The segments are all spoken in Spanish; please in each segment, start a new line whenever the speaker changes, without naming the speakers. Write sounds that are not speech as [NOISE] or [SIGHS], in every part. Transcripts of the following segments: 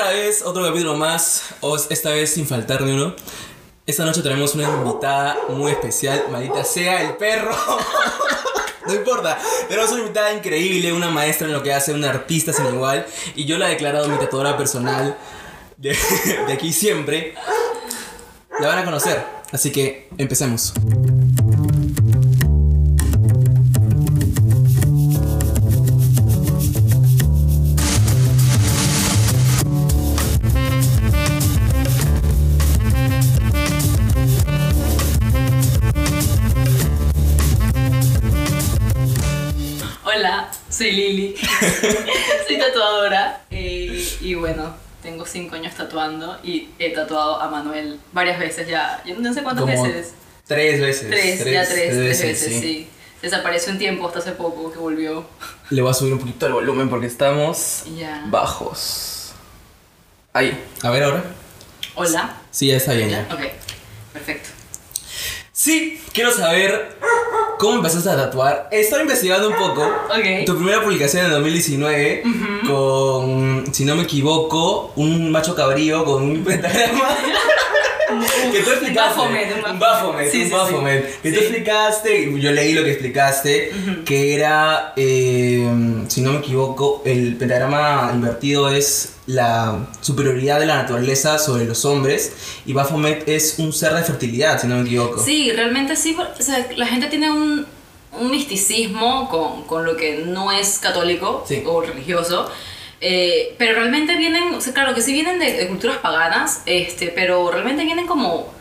Otra vez, otro capítulo más, esta vez sin faltar ni uno. Esta noche tenemos una invitada muy especial, maldita sea el perro. [LAUGHS] No importa, tenemos una invitada increíble, una maestra en lo que hace, una artista sin igual. Y yo la he declarado mi tatuadora personal de, [LAUGHS] de aquí siempre. La van a conocer, así que empecemos.
Soy Lili. [LAUGHS] soy tatuadora. eh, y bueno, tengo cinco años tatuando y he tatuado a Manuel varias veces ya. Yo no sé cuántas
Como
veces.
Tres veces.
Tres, ya tres, tres veces, sí. Desapareció un tiempo hasta hace poco que volvió.
Le voy a subir un poquito el volumen porque estamos bajos. Ahí. A ver ahora.
Hola.
Sí, ya está bien ya.
Ok, perfecto.
Sí, quiero saber cómo empezaste a tatuar. He estado investigando un poco.
Ok.
Tu primera publicación en 2019 con, si no me equivoco, un macho cabrío con un pentagrama. [LAUGHS] que tú explicaste.
Baphomet, un
Baphomet,
Sí,
un
sí, sí.
Que tú explicaste, yo leí lo que explicaste, que era, eh, si no me equivoco, el pentagrama invertido es la superioridad de la naturaleza sobre los hombres y Baphomet es un ser de fertilidad, si no me equivoco.
Sí, realmente sí. O sea, la gente tiene un, un misticismo con, con lo que no es católico
Sí.
o religioso. Eh, pero realmente vienen, o sea, claro que sí vienen de, de culturas paganas, este, pero realmente vienen como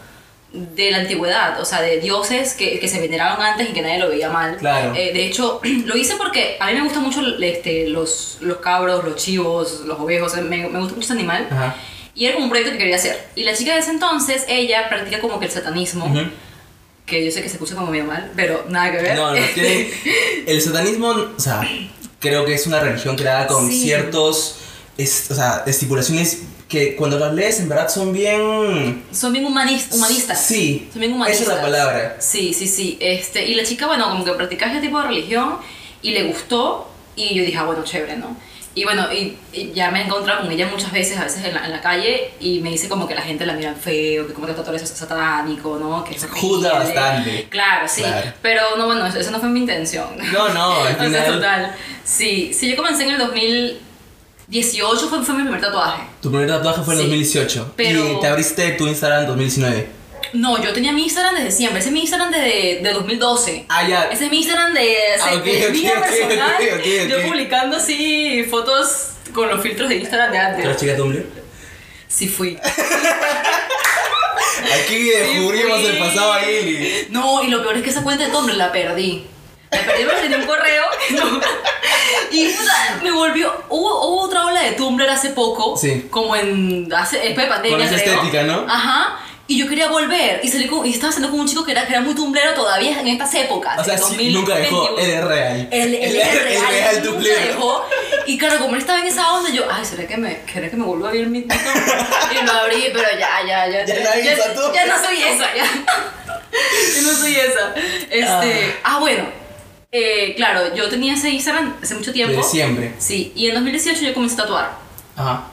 de la antigüedad, o sea, de dioses que, que se veneraban antes y que nadie lo veía mal.
Claro.
Eh, de hecho, [CLEARS THROAT] lo hice porque a mí me gustan mucho este, los, los cabros, los chivos, los ovejos, me, me gusta mucho este animal.
Ajá.
Y era como un proyecto que quería hacer. Y la chica de ese entonces, ella practica como que el satanismo, que yo sé que se escucha como medio mal, pero nada que ver.
No, no, tiene. [LAUGHS] El satanismo, o sea, creo que es una religión creada con
Sí.
ciertos. es- o sea, estipulaciones que cuando las lees en verdad son bien.
Son bien humanis- humanistas.
Sí,
Son bien humanistas.
esa es la palabra.
Sí, sí, sí. Este, y la chica, bueno, como que practicaba este tipo de religión y le gustó. Y yo dije, ah, bueno, chévere, ¿no? Y bueno, y, y ya me he encontrado con ella muchas veces, a veces en la, en la calle, y me dice como que la gente la mira feo, que como que tatuaje es satánico, ¿no? Que
Juzga bastante.
Claro, sí.
Claro.
Pero no, bueno, eso, eso no fue mi intención.
No, no, [LAUGHS] al
O sea, total. Sí, sí, yo comencé en el 2018, fue, fue mi primer tatuaje.
Tu primer tatuaje fue en
Sí,
2018.
pero-
Y te abriste tu Instagram en 2019.
No, yo tenía mi Instagram desde siempre. Ese es mi Instagram desde de 2012.
Ah, ya.
Ese es mi Instagram de,
Ah, ok,
de
ok,
vida
ok,
personal. Yo publicando así fotos con los filtros de Instagram de
¿Tú eres
antes.
chica Tumblr?
Sí fui. [LAUGHS]
Aquí descubrimos
fui.
el pasado a Lili.
No, y lo peor es que esa cuenta de Tumblr la perdí. La perdí porque tenía un correo. no. Y me volvió. Hubo, hubo otra ola de Tumblr hace poco.
Sí.
Como en. Hace, después de pandemia.
Con esa
creo.
estética, ¿no?
Ajá. Y yo quería volver. Y salí con, y estaba saliendo con un chico que era, que era muy tumblero todavía en estas épocas.
O sea, sí, nunca dejó.
2021.
Él es real. Él
el,
es
real,
real
nunca dejó. Y claro, como él estaba en esa onda, yo, ay, ¿será que me, ¿será que me vuelvo a abrir mi TikTok? Y lo abrí, pero ya, ya, ya.
Ya
ya,
tú.
ya no soy esa, ya. [LAUGHS] Yo no soy esa. Este, ah, bueno. Eh, claro, yo tenía ese Instagram hace mucho tiempo.
De siempre.
Sí, y en 2018 yo comencé a tatuar.
Ajá.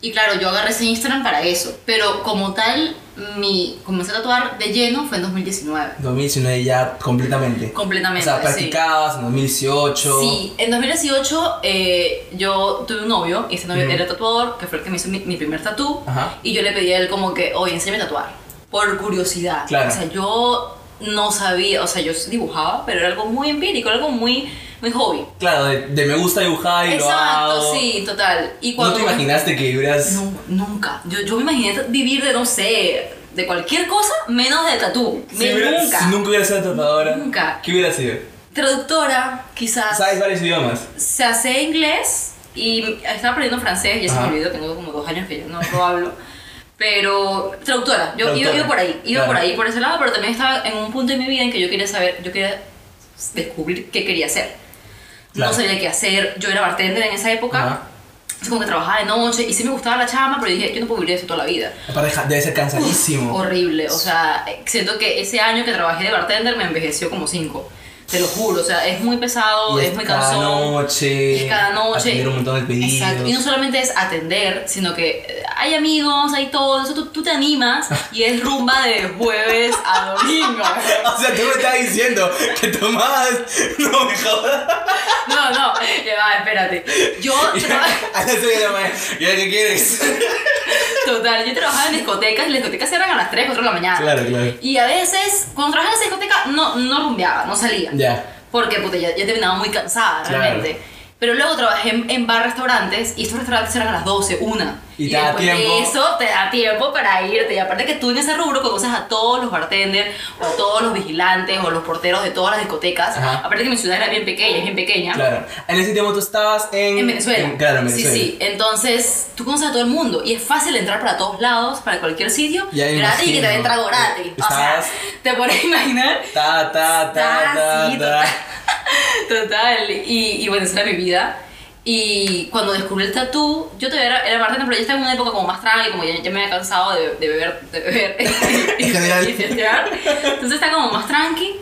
Y claro, yo agarré ese Instagram para eso. Pero como tal, mi comencé a tatuar de lleno fue en 2019.
2019 ya completamente.
Completamente.
O sea,
sí.
practicabas en 2018.
Sí, en 2018 eh, yo tuve un novio y ese novio era tatuador, que fue el que me hizo mi, mi primer tatú. Y yo le pedí a él como que, oye, enséñame a tatuar. Por curiosidad.
Claro.
O sea, yo no sabía, o sea, yo dibujaba, pero era algo muy empírico, algo muy, muy hobby.
Claro, de, de me gusta dibujar y lo
Exacto,
hago.
sí, total. Y
¿No te imaginaste que hubieras...
No, nunca. Yo, yo me imaginé vivir de, no sé, de cualquier cosa menos de tatú.
si,
Me-
hubieras-
nunca.
si nunca hubieras sido tatuadora?
Nunca.
¿Qué hubiera sido?
Traductora, quizás.
¿Sabes varios idiomas?
Se hace inglés y estaba aprendiendo francés, ya se me olvidó, tengo como dos años que yo no lo hablo. Pero traductora, yo
Traductora.
Iba, por ahí, iba
Claro.
por ahí, por ese lado, pero también estaba en un punto de mi vida en que yo quería saber, yo quería descubrir qué quería hacer.
Claro.
No sabía qué hacer, yo era bartender en esa época,
Ajá.
así como que trabajaba de noche y sí me gustaba la chama, pero dije, yo no puedo vivir eso toda la vida.
Aparte debe ser cansadísimo.
Horrible, o sea, siento que ese año que trabajé de bartender me envejeció como cinco. Te lo juro, o sea, es muy pesado, es muy
cada
cansón.
noche.
Es cada noche.
Atender un montón de pedidos.
Exacto. Y no solamente es atender, sino que eh, hay amigos, hay todo, eso tú, tú te animas y es rumba de jueves a domingo. [LAUGHS]
O sea, tú me estás diciendo que tomabas. [LAUGHS] No me jodas.
No, no, ya va, espérate. Yo [LAUGHS]
A las 6 de la mañana. ¿Y ahora qué quieres?
total, yo trabajaba en discotecas y las discotecas eran a las 3, 4 de la mañana.
Claro, claro.
Y a veces, cuando trabajaba en esa discoteca, no, no rumbeaba, no salía.
Ya.
Porque puta, ya, ya terminaba muy cansada
Claro.
realmente. Pero luego trabajé en, en bar restaurantes y estos restaurantes eran a las 12, una.
Y te da
de
tiempo.
eso te da tiempo para irte. Y aparte que tú en ese rubro conoces a todos los bartenders o a todos los vigilantes o los porteros de todas las discotecas.
Ajá.
Aparte que mi ciudad era bien pequeña, es bien pequeña.
Claro. En ese tiempo tú estabas en.
En Venezuela.
en- claro, en Venezuela.
Sí, sí. Entonces, tú conoces a todo el mundo y es fácil entrar para todos lados, para cualquier sitio,
me
gratis y que te den trago gratis. O sea, te pones a imaginar.
Ta, ta, ta,
Ah,
ta,
sí,
ta.
total. [LAUGHS] Y, y era mi vida. Y cuando descubrí el tatú, yo todavía era, era bartender, pero ya estaba en una época como más tranqui, como ya, ya me había cansado de, de beber, de beber [LAUGHS] [LAUGHS] y, y fiestear. Entonces está como más tranqui.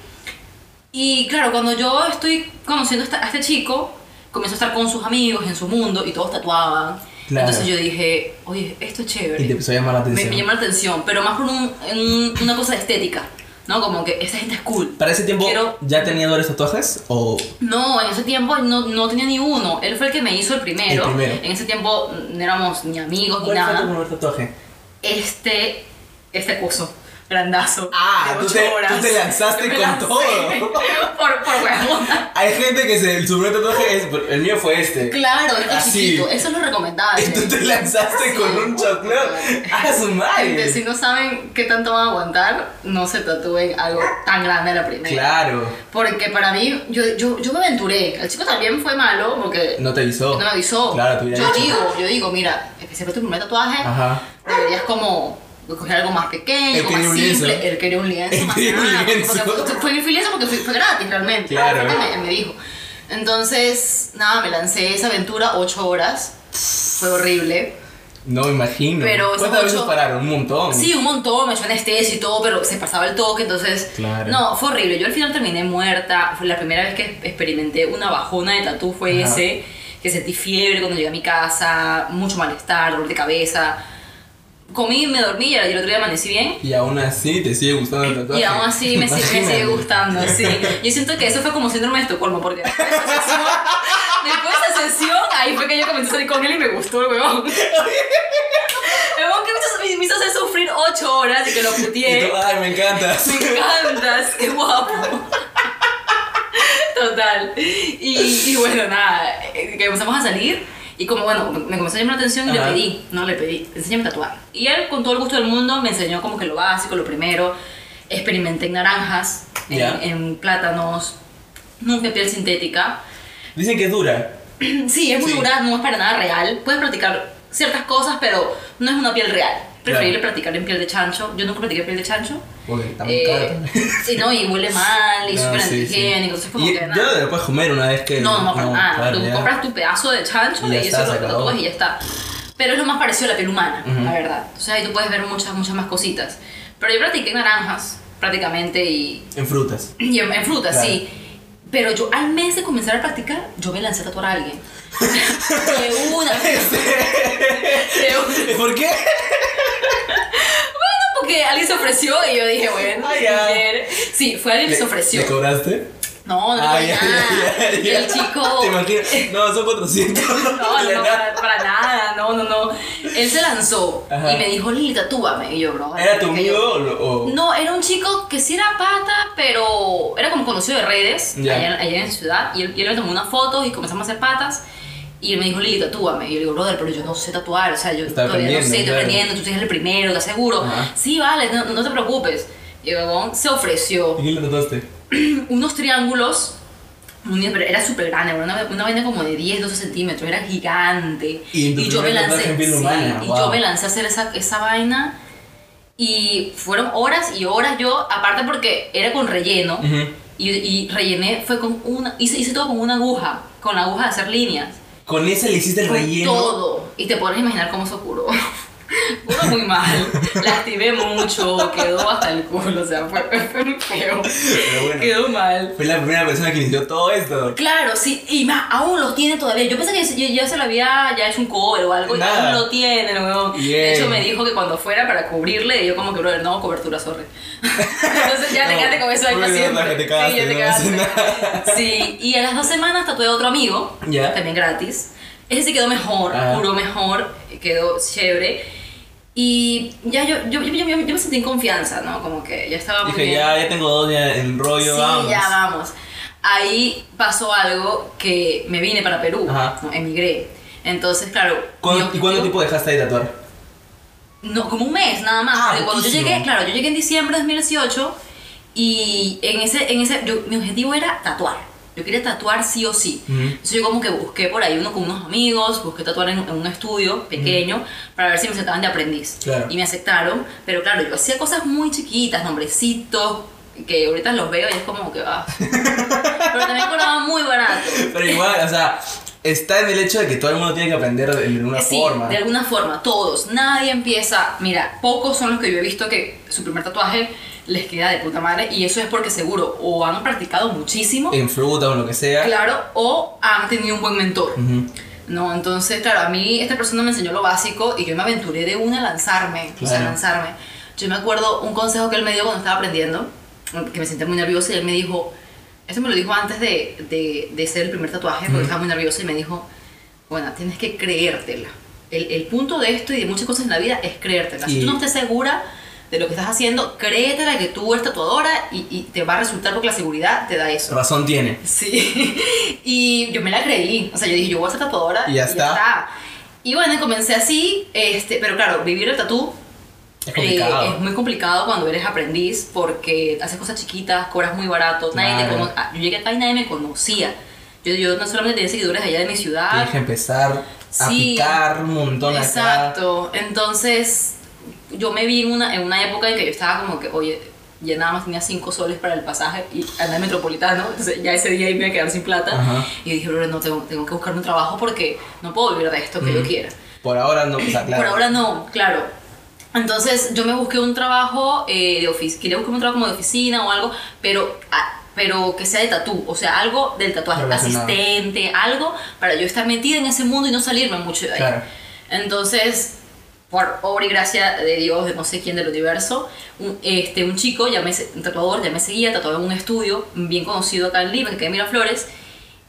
Y claro, cuando yo estoy conociendo a este chico, comienzo a estar con sus amigos en su mundo y todos tatuaban.
Claro.
Entonces yo dije, oye, esto es chévere.
Y te empezó a llamar la
me,
atención.
me llamó la atención, pero más por un- en una cosa de estética, ¿no? Como que esta gente es cool.
¿Para ese tiempo
Quiero-
ya tenía varios tatuajes? ¿O.?
No, en ese tiempo no, no tenía ni uno. Él fue el que me hizo el primero.
El primero.
En ese tiempo no éramos ni amigos ni
¿Cuál fue tu
nada.
primer tatuaje?
Este, este coso, grandazo.
Ah,
de
tú te,
horas.
tú te lanzaste con
lancé.
todo. [LAUGHS]
por, por huevona.
Hay gente que se, su primer tatuaje es. El mío fue este.
Claro, este
Así.
chiquito. Eso es lo recomendable.
Y tú te lanzaste con un choclo. ¡A su
Gente,
madre!
si no saben qué tanto van a aguantar, no se tatúen algo tan grande a la primera.
Claro.
Porque para mí, yo, yo, yo me aventuré. El chico también fue malo porque
No te avisó.
no me avisó.
Claro, te hubiera
yo
dicho.
digo, yo digo, mira, especial tu primer tatuaje,
Ajá.
deberías como coger algo más pequeño,
Él
más simple. Él quería un lienzo
Él
más
quería un lienzo.
porque Fue, fue el lienzo porque fue, fue gratis realmente.
Claro.
Fue me, me dijo. Entonces, nada, me lancé esa aventura ocho horas. Fue horrible.
No me imagino.
Pero
¿Cuántas veces pararon? Un montón.
Sí, un montón, me echó anestesia y todo, pero se pasaba el toque, entonces...
Claro.
No, fue horrible. Yo al final terminé muerta. Fue la primera vez que experimenté una bajona de tatú fue
Ajá.
ese. Que sentí fiebre cuando llegué a mi casa, mucho malestar, dolor de cabeza. Comí, me dormí y el otro día amanecí bien.
Y aún así te sigue gustando el tatuaje.
Y aún así me, me sigue gustando, sí. Yo siento que eso fue como síndrome de Estocolmo, porque después de esa sesión, después de esa sesión, ahí fue que yo comencé a salir con él y me gustó el huevón. El huevón que me hizo, hacer sufrir 8 horas y que lo
Y
puteé.
ay, me encantas.
Me encantas, qué guapo. Total. Y, y bueno, nada, eh, que empezamos a salir. Y como bueno, me comenzó a llamar la atención y le
Ajá.
pedí, no le pedí, enséñame a tatuar. Y él, con todo el gusto del mundo, me enseñó como que lo básico, lo primero. Experimenté en naranjas, en,
Ya.
en plátanos, nunca piel sintética.
Dicen que es dura. [CLEARS THROAT]
Sí, es muy
Sí.
dura, no es para nada real. Puedes practicar ciertas cosas, pero no es una piel real. Preferible
Claro.
practicar en piel de chancho. Yo nunca practiqué piel de chancho.
Porque está muy
Eh, sí, no, y huele mal, y [LAUGHS]
No,
súper
sí, sí.
antihigiénico, entonces como
Y
que
ya
nada.
no lo puedes comer una vez que.
No, no, para nada.
claro,
Tú
ya.
compras tu pedazo de chancho
Y
y, eso lo tatúas y ya está. Pero es lo más parecido a la piel humana,
Ujú.
la verdad. O sea, ahí tú puedes ver muchas, muchas más cositas. Pero yo practiqué naranjas, prácticamente, y,
En frutas.
y en, en frutas,
Claro.
sí. Pero yo al mes de comenzar a practicar, yo me lancé a tatuar a alguien. [LAUGHS] De una. De una.
¿Por qué? [LAUGHS]
Porque alguien se ofreció y yo dije, bueno,
ya.
ayer- sí, fue alguien que se ofreció.
¿Le cobraste?
No, no,
Ah,
no,
ya, [LAUGHS]
nada.
ya, ya,
Y el chico.
Te imaginas. No, son 400. [LAUGHS]
No, no, no, para, para nada, no, no, no. Él se lanzó
Ajá.
y me dijo, Lili, tatúame. Y yo, bro.
¿Era tu
que yo-
amigo o o.?
No, era un chico que sí era pata, pero era como conocido de redes, allá, allá en ciudad. Y él, y él me tomó unas fotos y comenzamos a hacer patas. Y él me dijo, Lili, tatúame. Y yo le digo, brother, pero yo no sé tatuar. O sea, yo
Está
todavía no sé, estoy
claro.
aprendiendo. Tú eres el primero, te aseguro.
Ajá.
Sí, vale, no, no te preocupes. Y el huevón se ofreció
¿Y quién le tatuaste? [CLEARS THROAT]
unos triángulos. Era súper grande, una, una vaina como de 10, 12 centímetros, era gigante.
Y tu
yo me lancé, sí,
humana,
y
wow.
yo me lancé a hacer esa, esa vaina. Y fueron horas y horas yo, aparte porque era con relleno.
Ujú.
y, y rellené, fue con una, hice, hice todo con una aguja, con la aguja de hacer líneas.
Con ese le hiciste el
Con
relleno.
Todo. Y te puedes imaginar cómo se curó. [LAUGHS] Uno muy mal. Lastimé mucho, quedó hasta el culo, o sea, fue, fue muy feo.
Pero bueno,
Quedó mal.
fue la primera persona que inició todo esto.
Claro, sí, y más, aún lo tiene todavía. Yo pensé que ya, ya se lo había ya hecho un cover o algo, y
Nada.
aún lo tiene, ¿no? De hecho, me dijo que cuando fuera para cubrirle, yo como que, brother, no, cobertura, sorry. [LAUGHS] Entonces ya te
No,
quedaste con eso ahí siempre.
te cagaste,
sí, ya te
no hace nada.
Sí, y a las dos semanas tatué a otro amigo,
Ya.
también gratis. Ese sí quedó mejor,
Ah.
curó mejor, quedó chévere. Y ya yo, yo, yo, yo- yo me sentí en confianza, ¿no? Como que ya estaba muy
Dije,
bien.
ya, ya tengo dos ya en rollo,
Sí,
vamos.
ya vamos. Ahí pasó algo que me vine para Perú,
Ajá.
¿no? emigré. Entonces, claro.
¿Cuándo-
mi
¿Y cuánto tiempo dejaste de tatuar?
No, como un mes nada más.
Ah,
cuando yo llegué, claro, yo llegué en diciembre de 2018 y en ese, en ese, yo- mi objetivo era tatuar. Yo quería tatuar sí o sí.
Ujú.
Entonces yo como que busqué por ahí uno con unos amigos, busqué tatuar en, en un estudio pequeño para ver si me aceptaban de aprendiz.
Claro.
Y me aceptaron, pero claro, yo hacía cosas muy chiquitas, nombrecitos, que ahorita los veo y es como que va. [LAUGHS] pero también cobraba muy barato.
Pero igual, o sea, está en el hecho de que todo el mundo tiene que aprender de de una
Sí,
forma.
de alguna forma, todos. Nadie empieza. Mira, pocos son los que yo he visto que su primer tatuaje les queda de puta madre y eso es porque seguro o han practicado muchísimo,
En fruta o lo que sea.
claro, o han tenido un buen mentor.
Ujú.
No, entonces, claro, a mí esta persona me enseñó lo básico y yo me aventuré de una a lanzarme, o sea,
Claro.
lanzarme. Yo me acuerdo un consejo que él me dio cuando estaba aprendiendo, que me sentía muy nerviosa y él me dijo, eso me lo dijo antes de, de, de hacer el primer tatuaje, porque estaba muy nerviosa y me dijo, bueno, tienes que creértela. El, el punto de esto y de muchas cosas en la vida es creértela. Si tú no estés segura de lo que estás haciendo, créetela que tú eres tatuadora y, y te va a resultar porque la seguridad te da eso.
Razón tiene.
Sí, [LAUGHS] y yo me la creí. O sea, yo dije, yo voy a ser tatuadora.
Y ya está.
Y bueno, y comencé así, este, pero claro, vivir el tatú
Es complicado.
eh, es muy complicado cuando eres aprendiz porque haces cosas chiquitas, cobras muy barato. Nadie te cono- ah, Yo llegué acá y nadie me conocía. Yo, yo no solamente tenía seguidores allá de mi ciudad.
Tienes que empezar a
Sí.
picar un montón acá.
Exacto. Entonces, yo me vi en una, en una época en que yo estaba como que, oye, ya nada más tenía 5 soles para el pasaje y andar en metropolitano. Entonces, ya ese día iba a quedar sin plata.
Ajá.
Y dije, bro, no, tengo, tengo que buscarme un trabajo porque no puedo vivir de esto que yo
Ujú.
quiera.
Por ahora no, o sea, claro.
Por ahora no, claro. Entonces yo me busqué un trabajo eh, de oficina, quería buscar un trabajo como de oficina o algo, pero, ah, pero que sea de tatú, o sea, algo del tatuaje, asistente, algo para yo estar metida en ese mundo y no salirme mucho de ahí.
Claro.
Entonces, por obra y gracia de Dios, de no sé quién del universo, un, este, un chico, ya me, un tatuador, ya me seguía, tatuaba en un estudio bien conocido acá en Lima, que queda en Miraflores,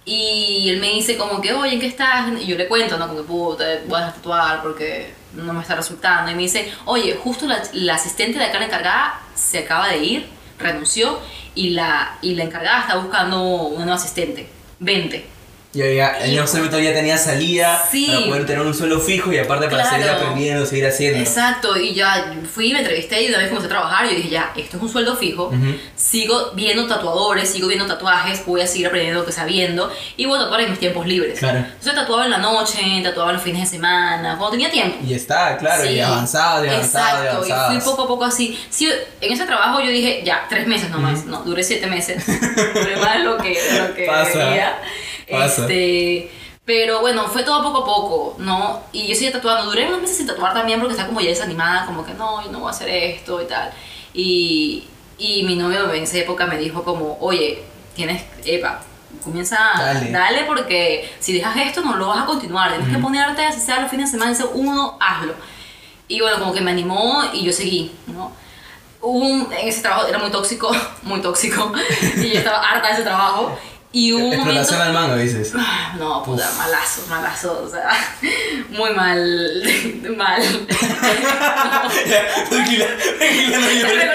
y él me dice como que, oye, ¿en qué estás? Y yo le cuento, ¿no? Como que, puta, voy a tatuar porque no me está resultando. Y me dice, oye, justo la, la asistente de acá, la encargada, se acaba de ir, renunció, y la, y la encargada está buscando una nueva asistente. Vente.
Yo ya, el Servitor ya tenía salida
Sí.
para poder tener un suelo fijo y aparte para
Claro.
seguir aprendiendo, seguir haciendo.
Exacto, y ya fui, me entrevisté y una vez comencé a trabajar, yo dije, ya, esto es un sueldo fijo,
Ujú.
sigo viendo tatuadores, sigo viendo tatuajes, voy a seguir aprendiendo lo que sabiendo y voy a tatuar en mis tiempos libres.
Claro.
Entonces tatuaba en la noche, tatuaba los fines de semana, cuando tenía tiempo.
Y está, claro, y
Sí.
avanzado, y avanzado, y
Exacto, y
avanzado.
fui poco a poco así. Sí, en ese trabajo yo dije, ya, tres meses nomás, no, duré siete meses. [LAUGHS] duré más lo que, lo que
Pasa. Pasa.
Este, pero bueno, fue todo poco a poco, ¿no? Y yo seguía tatuando. Duré unos meses sin tatuar también porque estaba como ya desanimada, como que no, yo no voy a hacer esto y tal. Y, y mi novio en esa época me dijo como, oye, tienes, epa, comienza,
Dale.
dale, porque si dejas esto no lo vas a continuar, tienes que ponerte, así sea los fines de semana, uno, hazlo. Y bueno, como que me animó y yo seguí, ¿no? Un- en ese trabajo era muy tóxico, [LAUGHS] muy tóxico, [LAUGHS] y yo estaba harta de ese trabajo. Y hubo un momento...
Explotación al mango, dices. [SIGHS]
No, puta, malazo, malazo, o sea, [LAUGHS] muy mal, [LAUGHS] mal. [LAUGHS]
tranquila, tranquila, no
¿Te
llores.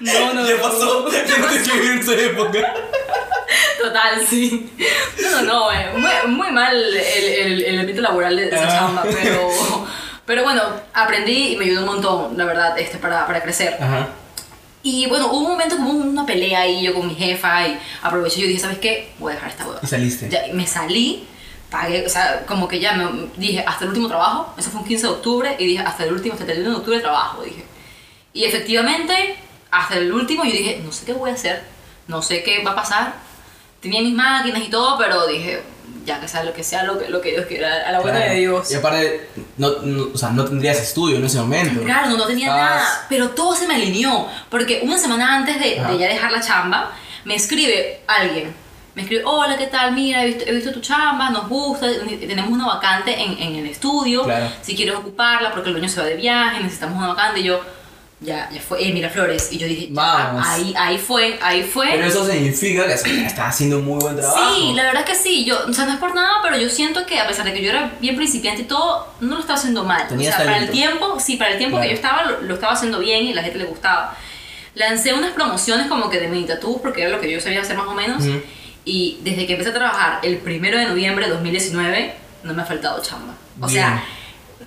No, no, no.
pasó, escribí en esa época.
Total, sí. No, no, no, eh, muy, muy mal el, el, el ambiente laboral de esa
Ah.
chamba, pero, pero bueno, aprendí y me ayudó un montón, la verdad, este, para, para crecer.
Ajá.
Y bueno, hubo un momento como una pelea ahí yo con mi jefa y aproveché y yo dije, ¿sabes qué? Voy a dejar esta hueva.
Y saliste.
Ya, me salí, pagué, o sea, como que ya me dije, hasta el último trabajo, eso fue un 15 de octubre, y dije, hasta el último, hasta el 31 de octubre trabajo, dije. Y efectivamente, hasta el último yo dije, no sé qué voy a hacer, no sé qué va a pasar. Tenía mis máquinas y todo, pero dije, ya que sea lo que sea, lo que, lo que Dios quiera, a la buena
Claro.
de Dios.
Y aparte, no, no- o sea, no tendrías estudio en ese momento.
Claro, no, no tenía
Estabas-
nada, pero todo se me alineó, porque una semana antes de, de ya dejar la chamba, me escribe alguien, me escribe, hola, ¿qué tal? Mira, he visto, he visto tu chamba, nos gusta, tenemos una vacante en, en el estudio,
Claro.
si quieres ocuparla porque el dueño se va de viaje, necesitamos una vacante, y yo, ya, ya fue, eh, Miraflores, y yo dije, ya,
Vamos.
ahí, ahí fue, ahí fue.
Pero eso significa que estás haciendo un muy buen trabajo.
Sí, la verdad es que sí. Yo, o sea, no es por nada, pero yo siento que a pesar de que yo era bien principiante y todo, no lo estaba haciendo mal.
Tenías
o sea, para el
talento.
tiempo, sí, para el tiempo que yo estaba, lo, lo estaba haciendo bien y la gente le gustaba. Lancé unas promociones como que de Meditatú, porque era lo que yo sabía hacer más o menos.
Ujú.
Y desde que empecé a trabajar el primero de noviembre de 2019, no me ha faltado chamba. O
Bien.
sea,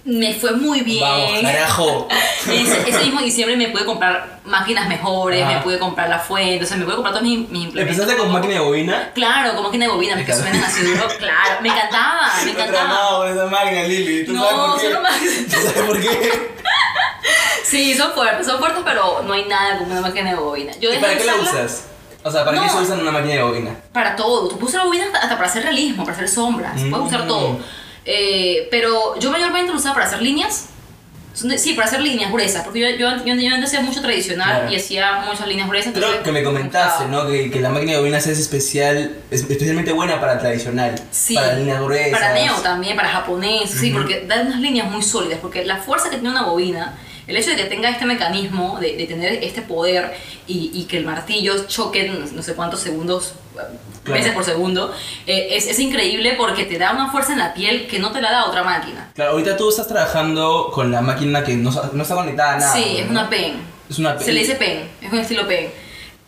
me fue muy bien.
Vamos, carajo. [LAUGHS]
Ese, ese mismo diciembre me pude comprar máquinas mejores,
Ajá.
me pude comprar la fuente, o sea, me pude comprar todos mis, mis implementos.
¿Empezaste con máquina de bobina?
Claro, como máquina de bobina, que
Claro.
suenan así duro. Claro, me encantaba, me encantaba.
con esa máquina, Lili. ¿Tú
No,
sabes por qué? ¿Tú sabes por qué? [LAUGHS]
Sí, son fuertes, son fuertes, pero no hay nada como una máquina de bobina. Yo
¿Y para qué la usas? O sea, ¿para qué
No.
se usa una máquina de bobina?
Para todo. Tú puedes usar bobina hasta, hasta para hacer realismo, para hacer sombras. Puedes usar
Mm.
todo. Eh, pero yo mayormente lo usaba para hacer líneas. Sí, para hacer líneas gruesas, porque yo, yo, yo, yo antes hacía mucho tradicional
Claro.
y hacía muchas líneas gruesas.
Creo que me comentaste. ¿no? Que, que la máquina de bobinas es especial, es especialmente buena para tradicional.
Sí,
Para líneas gruesas.
Para neo también, para japonés, sí,
Ujú.
porque da unas líneas muy sólidas, porque la fuerza que tiene una bobina, el hecho de que tenga este mecanismo, de, de tener este poder y, y que el martillo choque no, sé cuántos segundos,
Claro.
veces por segundo, eh, es, es increíble porque te da una fuerza en la piel que no te la da otra máquina.
Claro, ahorita tú estás trabajando con la máquina que no, no está conectada a nada.
sí, es una pen.
Es una
Se le dice pen, es un estilo pen.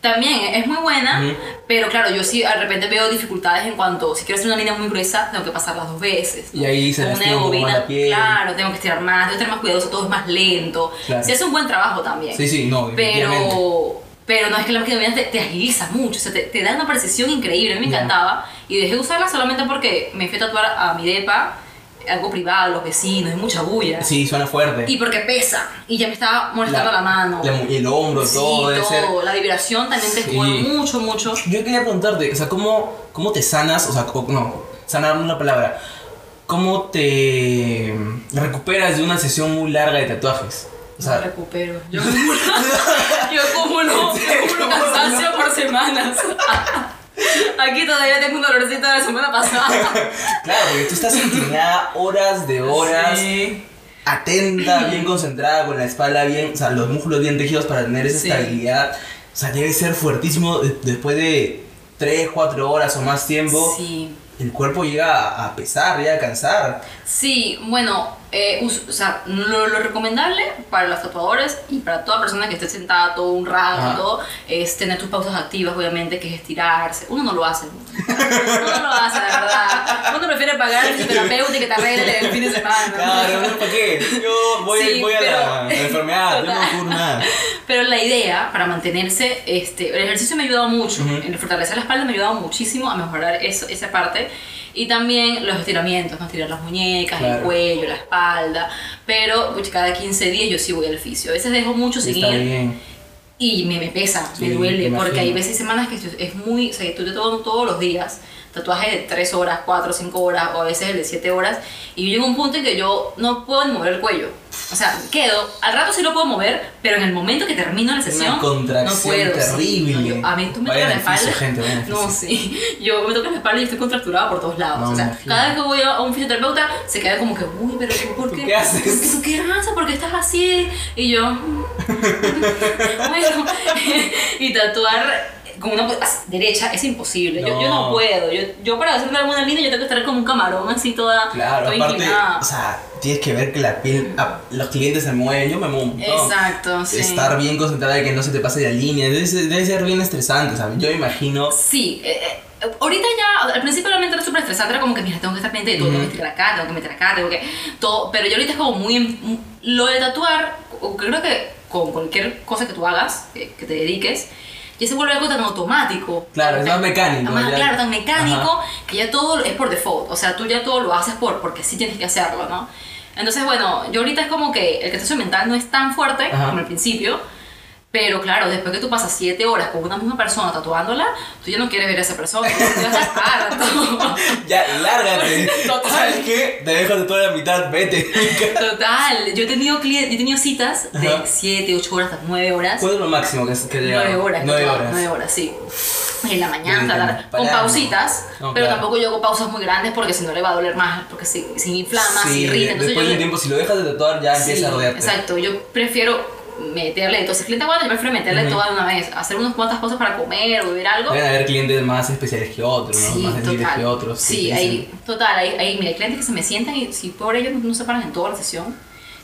También es muy buena,
Ujú.
pero claro, yo sí de repente veo dificultades en cuanto, si quiero hacer una línea muy gruesa, tengo que pasarlas dos veces.
Y ahí se
una bobina,
la piel.
Claro, tengo que estirar más, tengo que estar más cuidadoso, todo es más lento.
Claro.
Se hace un buen trabajo también.
Sí, sí, no.
Pero, pero no es que la máquina te, te agiliza mucho, o sea, te, te da una precisión increíble, a mí me encantaba. Y dejé de usarla solamente porque me fui a tatuar a mi depa, algo privado, los vecinos, hay mucha bulla.
Sí, suena fuerte.
Y porque pesa, y ya me estaba molestando la, mano.
la el hombro,
Sí,
todo debe ser.
todo. La vibración también te
Sí.
mucho, mucho.
Yo quería preguntarte, o sea, ¿cómo, cómo te sanas? O sea, no, sanar una palabra. ¿Cómo te recuperas de una sesión muy larga de tatuajes? O sea,
recupero. Yo acumulo, [LAUGHS] yo acumulo [LAUGHS] cansancio por semanas. [LAUGHS] Aquí todavía tengo un dolorcito de la semana pasada. [LAUGHS]
claro, porque tú estás inclinada horas de horas,
Sí.
atenta, bien concentrada, con la espalda bien, o sea, los músculos bien tejidos para tener esa
Sí.
estabilidad. O sea, debe ser fuertísimo de- después de 3, 4 horas o más tiempo.
Sí.
El cuerpo llega a- a pesar, llega a cansar.
Sí, bueno, eh, o sea, lo, lo recomendable para los tatuadores y para toda persona que esté sentada todo un rato
Ajá.
todo, es tener tus pausas activas, obviamente, que es estirarse. Uno no lo hace. Uno no lo hace, la verdad. Uno prefiere pagar al fisioterapeuta y que te arregle el fin de semana.
Claro, ¿no? ¿para qué? Yo voy,
Sí,
voy
pero-
a la enfermedad, yo no
Total.
curo nada.
Pero la idea para mantenerse, este, el ejercicio me ha ayudado mucho,
Ujú.
el fortalecer la espalda me ha ayudado muchísimo a mejorar eso, esa parte. Y también los estiramientos, ¿no? Estirar las muñecas, el
Claro.
cuello, la espalda. Pero pues, cada 15 días yo sí voy al fisio. A veces dejo mucho sin
Está
ir
bien.
y me, me pesa,
Sí,
me duele.
me
Porque hay veces semanas que es muy, o sea, tú te todos, todos los días. Tatuajes de 3 horas, 4, 5 horas, o a veces el de 7 horas. Y yo llego a un punto en que yo no puedo ni mover el cuello. O sea, quedo, al rato sí lo puedo mover, pero en el momento que termino la sesión,
contracción
no puedo. sí.
terrible.
No, yo- a mí tú me tocas la espalda.
gente,
no, sí. Yo me toco la espalda y estoy contracturada por todos lados.
No,
o sea,
imagino.
cada vez que voy a un fisioterapeuta, se queda como que, uy, pero ¿tú ¿por
¿Tú
qué?
qué haces?
¿Tú qué- haces? ¿Por qué estás así? Y yo, [LAUGHS] bueno, [LAUGHS] y tatuar con una as- derecha es imposible. Yo, yo no
No.
puedo. Yo, yo para hacerme alguna línea yo tengo que estar como un camarón así toda,
Claro,
toda
aparte,
inclinada.
o sea, tienes que ver que la piel, a- los clientes se mueven, yo me muevo un.
Exacto, sí.
Estar bien concentrada de que no se te pase la línea, debe ser, debe ser bien estresante, ¿sabes? Yo me imagino...
Sí, eh, eh, ahorita ya, al principio realmente era súper estresante, era como que, mira, tengo que estar pendiente de todo, tengo que estirar acá, tengo que meter acá, tengo que, todo, pero yo ahorita es como muy, lo de tatuar, creo que con cualquier cosa que tú hagas, que, que te dediques, ya se vuelve algo tan automático.
Claro, es
Tan-
mecánico,
más-
ya.
claro, tan mecánico,
Ajá.
que ya todo es por default, o sea, tú ya todo lo haces por, porque sí tienes que hacerlo, ¿no? Entonces, bueno, yo ahorita es como que el cansancio mental no es tan fuerte
Ajá.
como al principio, Pero claro, después que tú pasas 7 horas con una misma persona tatuándola, tú ya no quieres ver a esa persona, tú ya estás harto. [LAUGHS]
Ya, lárgate.
Total.
¿Sabes qué? Te dejo de toda la mitad, vete.
Total, yo he tenido, clien- yo he tenido citas de
Ajá.
7, 8 horas, hasta 9 horas.
¿Cuál es lo máximo que, que llega?
9 horas.
Nueve horas.
nueve horas, sí. En la mañana, tarde, con pausitas,
No,
pero
claro.
tampoco yo hago pausas muy grandes porque si no le va a doler más, porque si, si inflama, si
Sí,
irrita. Entonces
después de un tiempo, si lo dejas de tatuar, ya
Sí,
empieza a rodearte.
Exacto, yo prefiero meterle, entonces el cliente aguanta, yo prefiero meterle
Ujú.
toda de una vez, hacer unas cuantas cosas para comer o beber algo.
Pueden haber clientes más especiales que otros, ¿no?
Sí,
más sensibles que otros.
Sí, hay, total, hay, hay, mira, clientes que se me sientan y si por ellos no se paran en toda la sesión.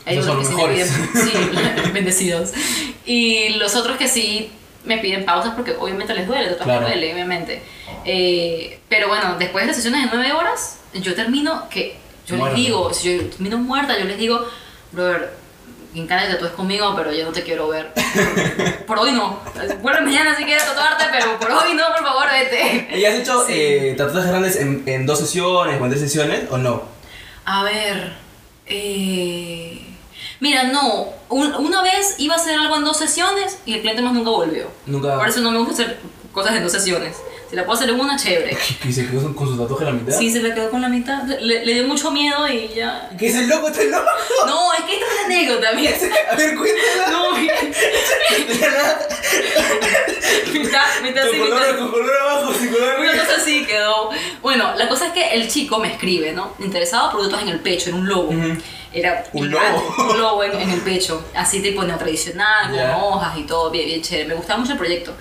Hay
Esos
otros
son
que
los
sí me piden, sí, [LAUGHS] [LAUGHS] bendecidos. Y los otros que sí me piden pausas porque obviamente les duele, total
Claro.
duele, obviamente. Eh, pero bueno, después de las sesiones de 9 horas, yo termino que, yo
Muerta.
les digo, si yo termino muerta, yo les digo, brother, me encanta que tatúes conmigo, pero yo no te quiero ver. [LAUGHS] Por hoy no. Vuelve mañana si quieres tatuarte, pero por hoy no, por favor, vete.
¿Y has hecho
Sí.
eh, tatuajes grandes en, en dos sesiones o en tres sesiones o no?
A ver, eh, mira, no, un- una vez iba a hacer algo en dos sesiones y el cliente más nunca volvió.
Nunca.
Por eso no me gusta hacer cosas en dos sesiones. Si la puedo hacer en una, chévere. [LAUGHS]
¿Y se quedó con su tatuaje a la mitad?
Sí, se le quedó con la mitad, le, le dio mucho miedo y ya...
¿Qué es el loco? ¿Está loco?
No, es que esta es una anécdota, [LAUGHS] mira.
A ver, cuéntala.
No, mira. Mitad, mitad
Con
sí, mitad
con color abajo, sin color
Una
arriba.
cosa así quedó. Bueno, la cosa es que el chico me escribe, ¿no? Interesado por tatuajes en el pecho, en un lobo.
Ujú.
Era
Un lobo.
un lobo en, en el pecho, así tipo neotradicional, con
Ya.
hojas y todo, bien, bien chévere. Me gustaba mucho el proyecto.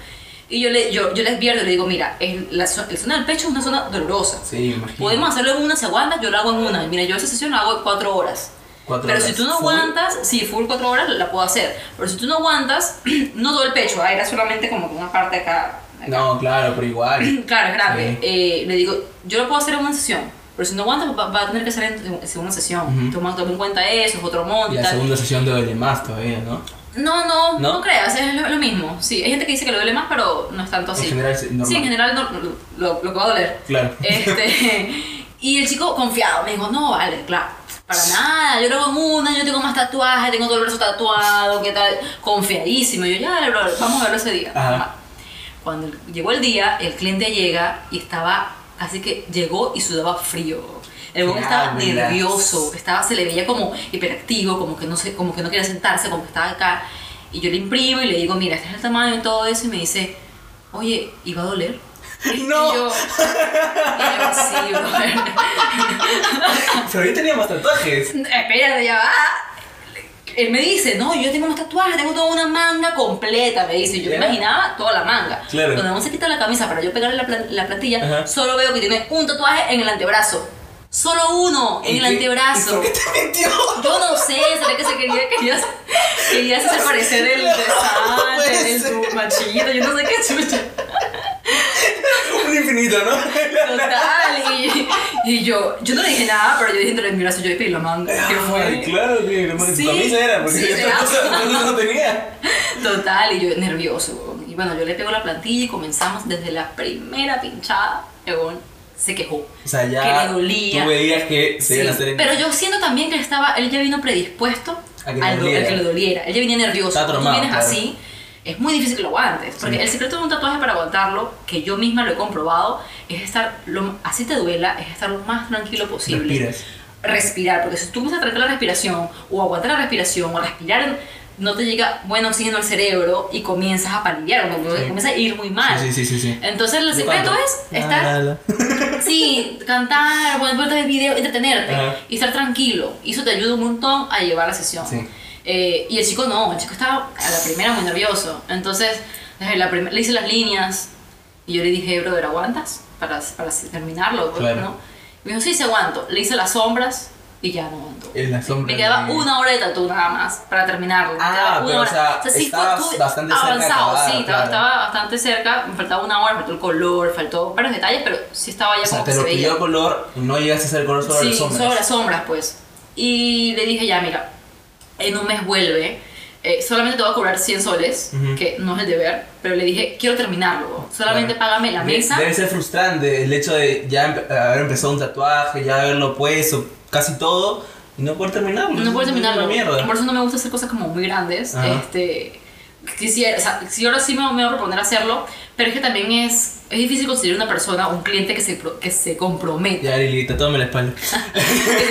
Y yo le, yo, yo le advierto, le digo, mira, el- la, la zona del pecho es una zona dolorosa.
Sí, imagino.
Podemos hacerlo en una, si aguantas, yo lo hago en una. Mira, yo esa sesión la hago en cuatro horas.
Cuatro
Pero
horas.
si tú no
Full.
aguantas, sí, full cuatro horas la puedo hacer. Pero si tú no aguantas, [CLEARS THROAT] no todo el pecho, ah, era solamente como una parte acá. acá.
No, claro, pero igual. [CLEARS THROAT]
Claro, es grave.
Sí.
Eh, le digo, yo lo puedo hacer en una sesión, pero si no aguanta, va, va a tener que ser en, en segunda sesión.
Ujú.
Toma, toma en cuenta eso, es otro monto
Y la segunda sesión duele más todavía, ¿no?
No, no,
¿No?
no, creas, es lo, lo mismo. Sí, hay gente que dice que le duele más, pero no es tanto así.
En general, sí, normal.
Sí, en general no- lo, lo, que va a doler.
Claro.
Este, [LAUGHS] y el chico confiado me dijo, no, vale, claro, para nada, yo lo hago en una, yo tengo más tatuajes, tengo todo el brazo tatuado, ¿qué tal? Confiadísimo. Y yo, ya, bro, vamos a verlo ese día.
Ajá.
Cuando llegó el día, el cliente llega y estaba, así que llegó y sudaba frío. El
¿Qué
estaba nervioso, estaba, se le veía como hiperactivo, como que no sé, como que no quería sentarse, como que estaba acá. Y yo le imprimo y le digo, mira, este es el tamaño y todo eso, y me dice, oye, ¿y va a doler? [LAUGHS]
No.
Y yo, y yo sí. [LAUGHS]
Pero yo tenía más tatuajes. [LAUGHS]
Espérate, ya va. Él me dice, no, yo tengo más tatuajes, tengo toda una manga completa, me dice. Yo me imaginaba toda la manga.
Claro.
Cuando uno se quita la camisa para yo pegarle la, la plantilla,
Ajá.
solo veo que tiene un tatuaje en el antebrazo. Solo uno en
¿Y
el antebrazo.
¿Y por qué te mintió?
Yo no sé, será que se quería, quería, quería hacerse parecer del desante, del machito, yo no sé qué chucha.
Un infinito, ¿no?
Total, y, y yo, yo no le dije nada, pero yo dije entre mi brazo, yo pedí la manga. ¿Qué fue?
Ay, claro, que lo más
Sí.
camisa era, porque
Sí,
yo cosa no tenía.
Total, y yo nervioso. Y bueno, yo le pego la plantilla y comenzamos desde la primera pinchada. Se quejó.
O sea, ya
Que le dolía.
tú veías que se
Sí,
iban a hacer en...
Pero yo siento también que él estaba, él ya vino predispuesto
A que
al do-
doliera.
a que le doliera. Él ya venía nervioso.
Está
Cuando tú vienes
claro.
así, es muy difícil que lo aguantes. Porque
Sí.
el secreto de un tatuaje para aguantarlo, que yo misma lo he comprobado, es estar, lo, así te duela, es estar lo más tranquilo posible.
Respiras.
Respirar, porque si tú comienzas a tratar la respiración, o aguantar la respiración, o respirar, no te llega buen oxígeno al cerebro y comienzas a palidear, o
Sí.
comienzas a ir muy mal.
Sí, sí, sí, sí.
Entonces el secreto es
La,
estar
la, la. [LAUGHS]
Sí, cantar, poner de video, entretenerte
Ajá.
y estar tranquilo. Y eso te ayuda un montón a llevar la sesión.
Sí.
Eh, y el chico no, el chico estaba a la primera muy nervioso. Entonces, la le hice las líneas y yo le dije, brother, ¿aguantas? Para, para terminarlo,
Claro.
¿no? Me dijo, sí, sí aguanto. Le hice las sombras y ya no aguanto.
En la sombra
Me quedaba
de-
una hora de tatu nada más para terminarlo.
Ah, pero, o sea,
sí,
estabas
fue-
bastante cerca
avanzado,
acabar,
sí, estaba,
claro.
estaba bastante cerca. Me faltaba una hora, faltó el color, faltó varios detalles, pero sí estaba ya
O sea,
como
te
que
lo
se veía.
pidió color no llegaste a hacer color sobre
sí,
las sombras.
sobre las sombras, pues. Y le dije, ya, mira, en un mes vuelve. eh, solamente te voy a cobrar 100 soles,
Ujú.
que no es el deber, pero le dije, quiero terminarlo. Solamente
Claro.
págame la mesa.
Debe ser frustrante el hecho de ya haber empezado un tatuaje, ya haberlo puesto, casi todo, y no poder terminarlo.
No puedo
Es
terminarlo.
mierda.
Por eso no me gusta hacer cosas como muy grandes.
Ajá.
Este, quisiera, o sea, si ahora sí me, me voy a proponer hacerlo, pero es que también es, es difícil conseguir una persona, un cliente que se, que se comprometa.
Ya, Lili, tatúame la espalda. [LAUGHS]
que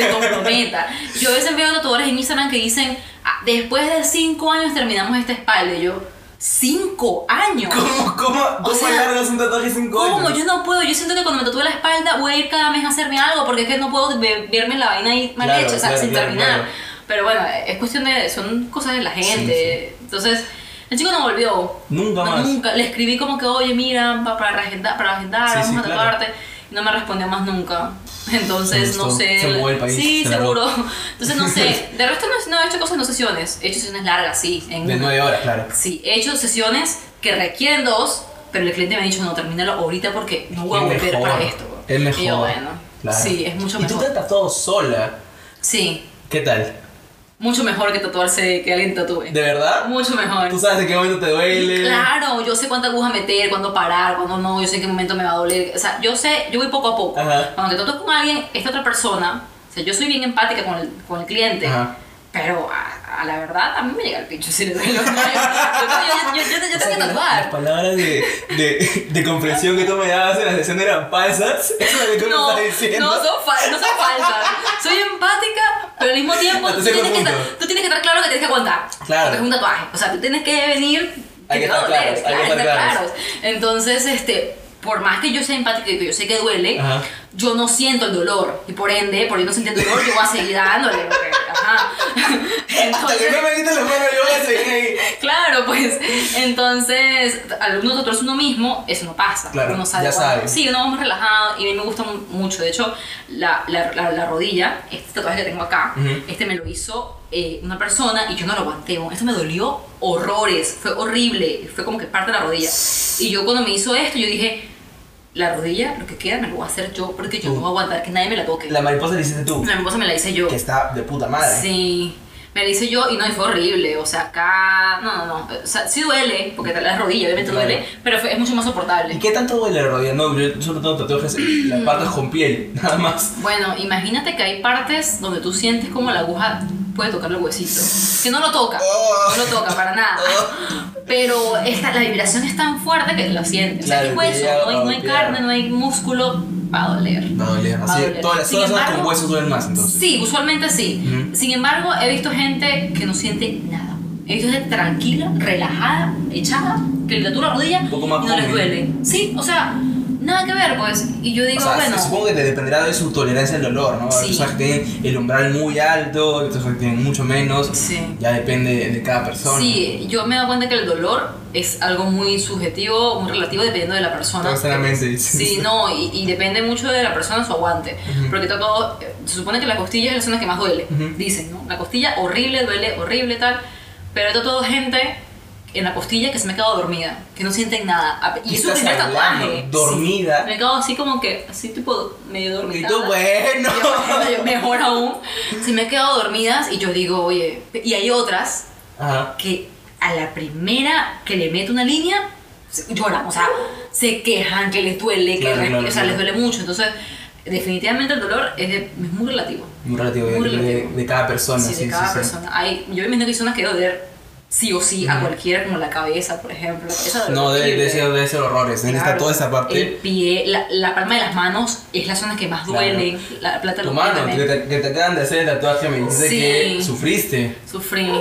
se comprometa. Yo a veces veo tatuadores en Instagram que dicen, "Ah, después de cinco años terminamos esta espalda. Y yo, ¿cinco años?
¿Cómo, cómo, cómo
sea,
alargas un tatuaje sin
¿Cómo?
años?
Yo no puedo. Yo siento que cuando me tatúe la espalda voy a ir cada mes a hacerme algo porque es que no puedo ve- verme la vaina ahí mal
Claro,
hecha, o sea,
claro,
sin
claro,
terminar. Pero bueno, es cuestión de. Son cosas de la gente. Entonces, el chico no volvió.
Nunca
No,
más.
Nunca. Le escribí como que, oye, mira, pa- para agendar, para agendar
Sí,
vamos
sí,
a tatuarte. Y no me respondió más nunca. Entonces, no sé.
Se del país,
Sí,
se
seguro. Entonces, no [LAUGHS] sé. De resto, no, no he hecho cosas, no sesiones. He hecho sesiones largas, sí. En
De nueve horas, claro.
Sí, he hecho sesiones que requieren dos, pero el cliente me ha dicho, no, termínalo ahorita porque no voy a volver
mejor,
para esto.
Es mejor.
Y yo, bueno,
Claro.
sí, es mucho
Y tú
mejor.
te tatuado sola.
Sí,
¿Qué tal?
Mucho mejor que tatuarse, que alguien tatúe.
¿De verdad?
Mucho mejor.
¿Tú sabes en qué momento te duele?
Claro, yo sé cuánta aguja meter, cuándo parar, cuándo no, yo sé en qué momento me va a doler. O sea, yo sé, yo voy poco a poco.
Ajá.
Cuando te tatúas con alguien, esta otra persona, o sea, yo soy bien empática con el, con el cliente.
Ajá.
Pero a, a la verdad, a mí me llega el pincho si le duele. Yo, yo, yo, yo, yo, yo, yo
O
tengo que tatuar.
Las palabras de, de, de comprensión que tú me dabas en la sesión eran falsas. Eso es lo que tú
No,
me estás diciendo.
no son, no son falsas. Soy empática, pero al mismo tiempo tú tienes, que tú tienes que estar claro que tienes que aguantar.
Claro.
Porque es un tatuaje. O sea, tú tienes que venir.
Hay que estar claros, hay que
claro,
estar
estar
claros.
claros. Entonces, este, por más que yo sea empática y que yo sé que duele,
Ajá.
yo no siento el dolor. Y por ende, por yo no sentir el dolor, yo voy a seguir dándole. porque, ajá. [LAUGHS]
Hasta que no me yo voy a seguir ahí.
Claro, pues entonces al uno uno mismo, eso no pasa.
Claro,
uno sabe
ya sabe.
Sí, uno va más relajado y a mí me gusta mu- mucho. De hecho, la, la, la, la rodilla, este tatuaje que tengo acá, este me lo hizo eh, una persona y yo no lo aguanté. Esto me dolió horrores, fue horrible, fue como que parte de la rodilla. Y yo cuando me hizo esto, yo dije, la rodilla, lo que queda me lo voy a hacer yo porque yo no voy a aguantar que nadie me la toque.
La mariposa la hiciste tú.
La esposa me la hice yo.
Que está de puta madre.
Sí, me la hice yo y no, y fue horrible. O sea, acá. No, no, no. O sea, sí duele, porque la rodilla, obviamente
Claro.
duele, pero fue- es mucho más soportable.
¿Y qué tanto duele la rodilla? No, yo solo tengo tatuajes las [CLEARS THROAT] partes con piel, nada más.
Bueno, imagínate que hay partes donde tú sientes como la aguja puede tocar el huesito. Que no lo toca,
Oh.
no lo toca para nada. Pero esta, la vibración es tan fuerte que lo sientes. O sea,
Claro,
hay hueso, no hay, no hay carne, no hay músculo, va a doler.
Va a doler. Así,
doler.
todas las zonas con huesos duelen más entonces.
Sí, usualmente sí.
Ujú.
Sin embargo, he visto gente que no siente nada. He visto gente tranquila, relajada, echada, que le tatúa la rodilla y no les duele. Sí, o sea, nada que ver, pues. Y yo digo,
O sea,
bueno.
supongo que te dependerá de su tolerancia al dolor, ¿no? Hay
Sí.
personas que tienen el umbral muy alto, hay personas que tienen mucho menos.
Sí.
Ya depende de cada persona.
Sí, yo me he dado cuenta que el dolor es algo muy subjetivo, muy relativo dependiendo de la persona.
Todo está en la mente.
Sí, no, y, y depende mucho de la persona su aguante.
Ujú.
Porque todo, se supone que la costilla es la zona que más duele,
Ujú.
dicen, ¿no? La costilla horrible, duele horrible, tal. Pero tratado gente en la costilla que se me ha quedado dormida, que no sienten nada. Y
¿Qué
es su
estás
primer tatuaje.
¿Dormida?
Sí. Me he quedado así como que, así tipo medio dormida.
Y tú, bueno. [LAUGHS]
Mejor aún. Se me he quedado dormidas y yo digo, oye, y hay otras
Ajá.
que a la primera que le meto una línea, lloran, o sea, se quejan, que les duele, que
Claro, claro,
o sea,
claro.
les duele mucho. Entonces, definitivamente el dolor es, de- es muy relativo.
Muy relativo, de,
Muy
de-
relativo.
de cada persona.
Sí,
Sí,
de cada
sí, sí.
persona. Hay, yo me imagino que hay zonas que doler sí o sí a cualquiera, como la cabeza, por ejemplo. La cabeza duele
No, debe, debe ser, debe ser horrores. Necesita
Claro.
toda esa
El
parte.
pie, la, la palma de las manos es la zona que más
Claro.
duele. La plata
Tu mano, que te, que te acaban de hacer el tatuaje, me dijiste
Sí.
que sufriste.
Sufrí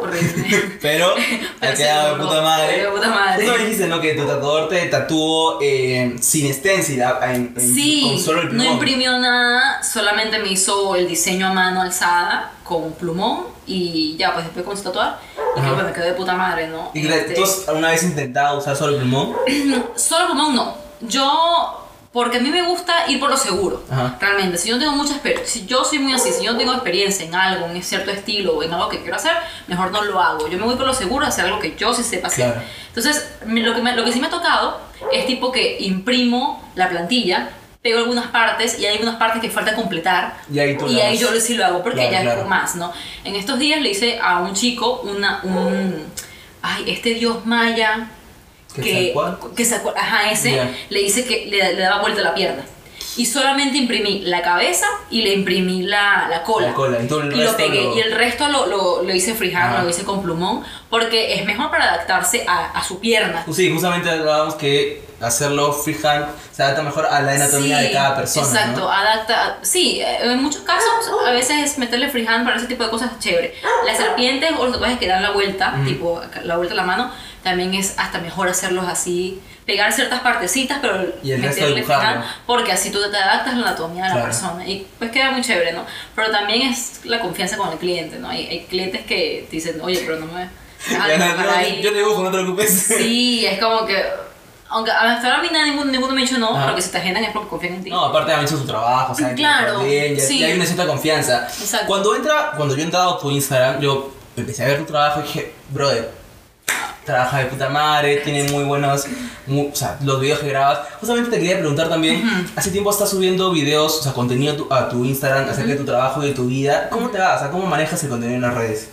horrible. [LAUGHS]
Pero [LAUGHS]
Pero
ha quedado de
no,
puta madre.
de puta madre.
Tú me dijiste, ¿no? Que tu tatuador te tatuó eh, sin stencil, a- en- en-
Sí,
con solo el
no
plumón.
imprimió nada, solamente me hizo el diseño a mano alzada con un plumón y ya, pues después comenzó a tatuar. Y
Ajá.
que, bueno, quedó de puta madre, ¿no?
¿Y
Este,
tú has alguna vez intentado usar solo el plumón? [CLEARS THROAT]
Solo plumón no. Yo, porque a mí me gusta ir por lo seguro.
Ajá.
Realmente, si yo no tengo mucha experiencia, si yo soy muy así, si yo no tengo experiencia en algo, en cierto estilo o en algo que quiero hacer, mejor no lo hago. Yo me voy por lo seguro a hacer algo que yo sí sepa hacer.
Claro.
Entonces, lo que, me- lo que sí me ha tocado es tipo que imprimo la plantilla, pego algunas partes y hay algunas partes que falta completar.
Y ahí tú
Y ahí yo sí lo hago porque
Claro,
ya
claro.
es más, ¿no? En estos días le hice a un chico una, un, ay, este dios maya, que, que se acu- ajá, ese, le dice que le, le daba vuelta la pierna. Y solamente imprimí la cabeza y le imprimí la, la cola.
La cola, el
y lo pegué.
lo-
Y el resto lo, lo, lo hice
Ajá.
lo hice con plumón, porque es mejor para adaptarse a, a su pierna.
Sí, justamente hablábamos que hacerlo freehand se adapta mejor a la anatomía
Sí,
de cada persona.
Exacto,
¿no?
adapta. Sí, en muchos casos, a veces meterle freehand para ese tipo de cosas es chévere. Las serpientes o los tatuajes que dan la vuelta,
Ujú.
tipo la vuelta a la mano, también es hasta mejor hacerlos así, pegar ciertas partecitas, pero
Y el
meterle freehand, porque así tú te adaptas a la anatomía de la
Claro.
persona. Y pues queda muy chévere, ¿no? Pero también es la confianza con el cliente, ¿no? Hay, hay clientes que te dicen, oye, pero no me. [LAUGHS]
Ya, no,
dibujar
yo-
ahí".
yo te dibujo, no te preocupes.
Sí, es como que. Aunque hasta ahora a mí nada, ninguno, ninguno me ha dicho no,
Ajá.
pero que si te agendan es porque confían en ti.
No, aparte han hecho su trabajo, saben que
Claro,
está bien, ya,
sí.
ya hay una cierta confianza.
Exacto.
Cuando entra, cuando yo he entrado a tu Instagram, yo empecé a ver tu trabajo y dije, brother, trabaja de puta madre, tiene muy buenos, o sea, los videos que grabas. Justamente te quería preguntar también, hace tiempo estás subiendo videos, o sea, contenido a tu, a tu Instagram acerca de tu trabajo y de tu vida. ¿Cómo te va? O sea, ¿cómo manejas el contenido en las redes?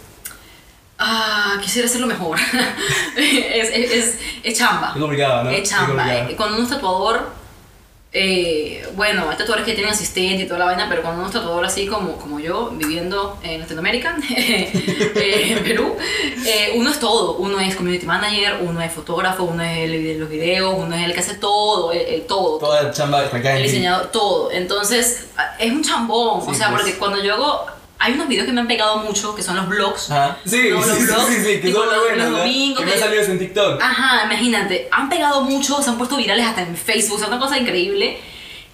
Ah, quisiera hacerlo mejor. [LAUGHS] es, es, es, es chamba.
Es complicado, ¿no?
Es chamba.
complicado.
Eh, Cuando uno es tatuador, eh, bueno, hay tatuadores que tienen asistente y toda la vaina, pero cuando uno es tatuador así como, como yo, viviendo en Latinoamérica, [LAUGHS] eh, en Perú, eh, uno es todo. Uno es community manager, uno es fotógrafo, uno es el de los videos, uno es el que hace todo, el, el todo.
Toda chamba recae
el
en ti.
diseñador, todo. Entonces, es un chambón.
Sí,
o sea,
pues.
porque cuando yo hago. Hay unos videos que me han pegado mucho, que son los vlogs.
Ajá. Sí,
No,
sí,
los
sí,
vlogs,
sí, sí, que son
los-
buenos,
los
¿no?
domingos
Que me han
que-
salido en TikTok.
Ajá, imagínate. Han pegado mucho, se han puesto virales hasta en Facebook, o sea, una cosa increíble.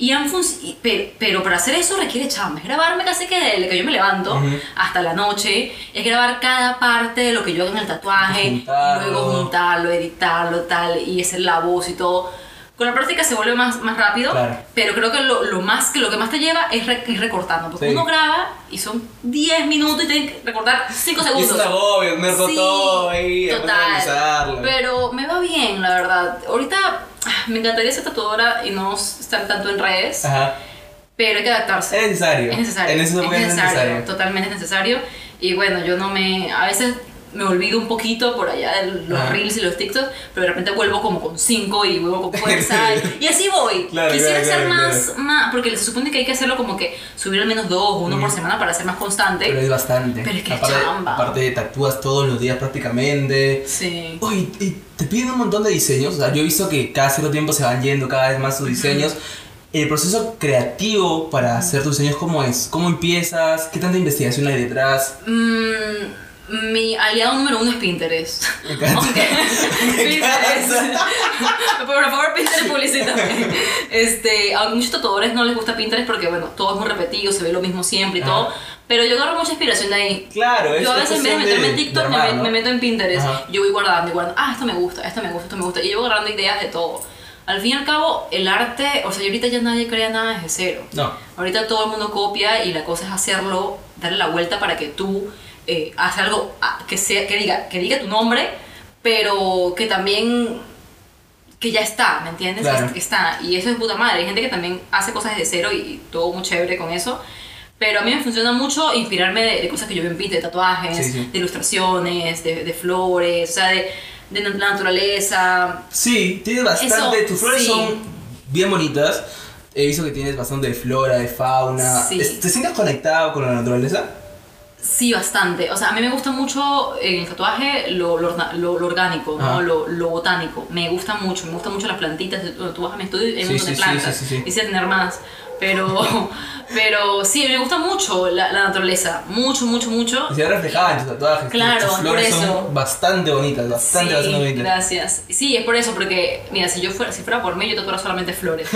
Y han y- pero, pero para hacer eso requiere chamba. Es grabarme casi que desde que yo me levanto
Ujú.
hasta la noche. Es grabar cada parte de lo que yo hago en el tatuaje.
Juntarlo.
Luego juntarlo, editarlo, tal. Y hacer la voz y todo. Con la práctica se vuelve más, más rápido.
Claro.
Pero creo que lo, lo más que lo que más te lleva es re- ir recortando. Porque
Sí.
uno graba y son 10 minutos y tienes que recortar 5
Y
segundos.
es un agobio, tener
Sí,
todo ahí,
total. Pero me va bien, la verdad. Ahorita ah, me encantaría ser tatuadora y no estar tanto en redes,
Ajá.
pero hay que adaptarse.
Es necesario.
Es necesario.
En esa época es necesario.
Totalmente es necesario. Y bueno, yo no me. A veces me olvido un poquito por allá de los
Ajá.
reels y los TikToks, pero de repente vuelvo como con 5 y vuelvo con [LAUGHS] fuerza. y, y así voy.
Claro,
Quisiera
claro,
ser
claro,
más, más. Porque se supone que hay que hacerlo como que subir al menos dos o uno por semana para ser más constante.
Pero es bastante.
Pero es que es
aparte,
chamba.
aparte tatúas todos los días prácticamente.
sí.
Uy, y te piden un montón de diseños. O sea, yo he visto que cada cierto tiempo se van yendo cada vez más sus diseños. El proceso creativo para hacer tus diseños, ¿cómo es? ¿Cómo empiezas? ¿Qué tanta investigación hay detrás?
Mm, mi aliado número uno es Pinterest.
Me [LAUGHS] [LAUGHS] encanta. Me [LAUGHS]
Pinterest. Por favor, Pinterest publicítame. Este, a muchos tatuadores no les gusta Pinterest porque, bueno, todo es muy repetido, se ve lo mismo siempre y
Ajá.
todo. Pero yo agarro mucha inspiración de ahí.
Claro, es
Yo a
es
veces en vez de meterme en TikTok
de
me,
¿no?
me meto en Pinterest.
Ajá.
Yo voy guardando y guardando. Ah, esto me gusta, esto me gusta, esto me gusta. Y yo voy agarrando ideas de todo. Al fin y al cabo, el arte, o sea, ahorita ya nadie crea nada desde cero.
No.
Ahorita todo el mundo copia y la cosa es hacerlo, darle la vuelta para que tú eh, hagas algo ah, que, sea, que, diga, que diga tu nombre, pero que también que ya está, ¿me entiendes?
Claro.
Que, está. Y eso es puta madre. Hay gente que también hace cosas desde cero y, y todo muy chévere con eso. Pero a mí me funciona mucho inspirarme de, de cosas que yo veo en Pinterest, de tatuajes,
Sí, sí.
de ilustraciones, de, de flores, o sea, de, de la naturaleza.
Sí, tienes bastante.
Eso,
Tus flores
sí.
son bien bonitas. He visto que tienes bastante de flora, de fauna. ¿Te sientes conectado con la naturaleza?
Sí, bastante. O sea, a mí me gusta mucho en el tatuaje lo, lo, lo- lo orgánico, ¿no? Lo, lo botánico. Me gusta mucho, me gustan mucho las plantitas. Tú vas a mi estudio y hay un montón de
sí,
plantas.
sí, sí, sí.
Quisiera tener más. Pero, [LAUGHS] pero sí, me gusta mucho la, la naturaleza. Mucho, mucho, mucho.
Y se ve reflejada en tus tatuajes.
Claro,
tus flores
por eso.
son bastante bonitas, bastante, bastante bonitas.
gracias. Sí, es por eso, porque, mira, si yo fuera, si fuera por mí, yo tatuara solamente flores.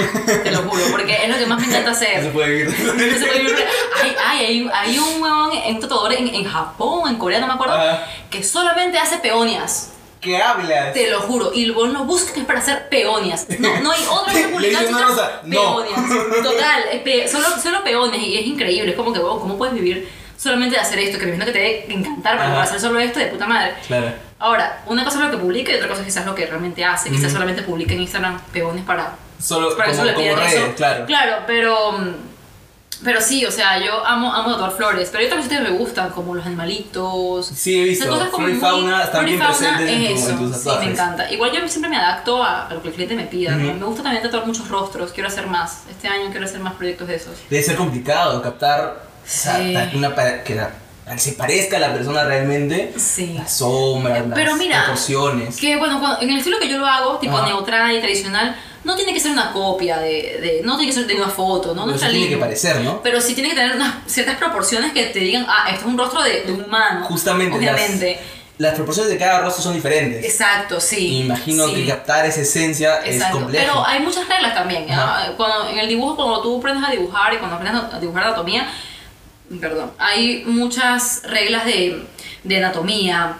te lo juro, porque es lo que más me encanta
No se
hacer.
puede [LAUGHS] vivir.
No se puede vivir- Ay, ay, hay, hay un huevón, un tatuador en, en Japón, en Corea, no me acuerdo,
Ajá.
que solamente hace peonias.
¿Qué hablas?
Te lo juro. Y vos lo buscas es para hacer peonias. No, no hay otra [LAUGHS] cosa
Le no.
Peonias. Total. pe- solo, solo peonias. Y es increíble. Es como que, wow, ¿cómo puedes vivir solamente de hacer esto? Que me imagino que te debe encantar para hacer solo esto de puta madre.
Claro.
Ahora, una cosa es lo que publica y otra cosa es quizás lo que realmente hace. Quizás solamente publica en Instagram peones para,
Solo
para que
como,
eso le
como redes,
eso.
claro.
Claro, pero mm, Pero sí, o sea, yo amo, amo tatuar flores, pero hay otras cosas que me gustan, como los animalitos.
Sí, he visto.
Esas cosas como
Flora y
muy-
fauna están bien presentes en,
es
tu- en tus
Sí, me encanta. Igual yo siempre me adapto a, a lo que el cliente me pida. Me gusta también tatuar muchos rostros, quiero hacer más. Este año quiero hacer más proyectos de esos.
Debe ser complicado captar o sea,
Sí.
ta- una que, la- se parezca a la persona realmente.
Sí.
Las sombras, las
Pero mira,
proporciones.
Que bueno, cuando- en el estilo que yo lo hago, tipo
Ajá.
neutral y tradicional, no tiene que ser una copia de, de- no tiene que ser de una foto, ¿no? No
tiene que parecer, ¿no?
Pero sí tiene que tener unas ciertas proporciones que te digan, ah, esto es un rostro de, de un humano.
Justamente,
Obviamente.
Las, las proporciones de cada rostro son diferentes.
Exacto, sí.
Imagino
sí.
que captar esa esencia es
Exacto.
complejo.
Pero hay muchas reglas también.
Ajá.
Cuando, en el dibujo, cuando tú aprendes a dibujar y cuando aprendes a dibujar anatomía, perdón, hay muchas reglas de, de anatomía.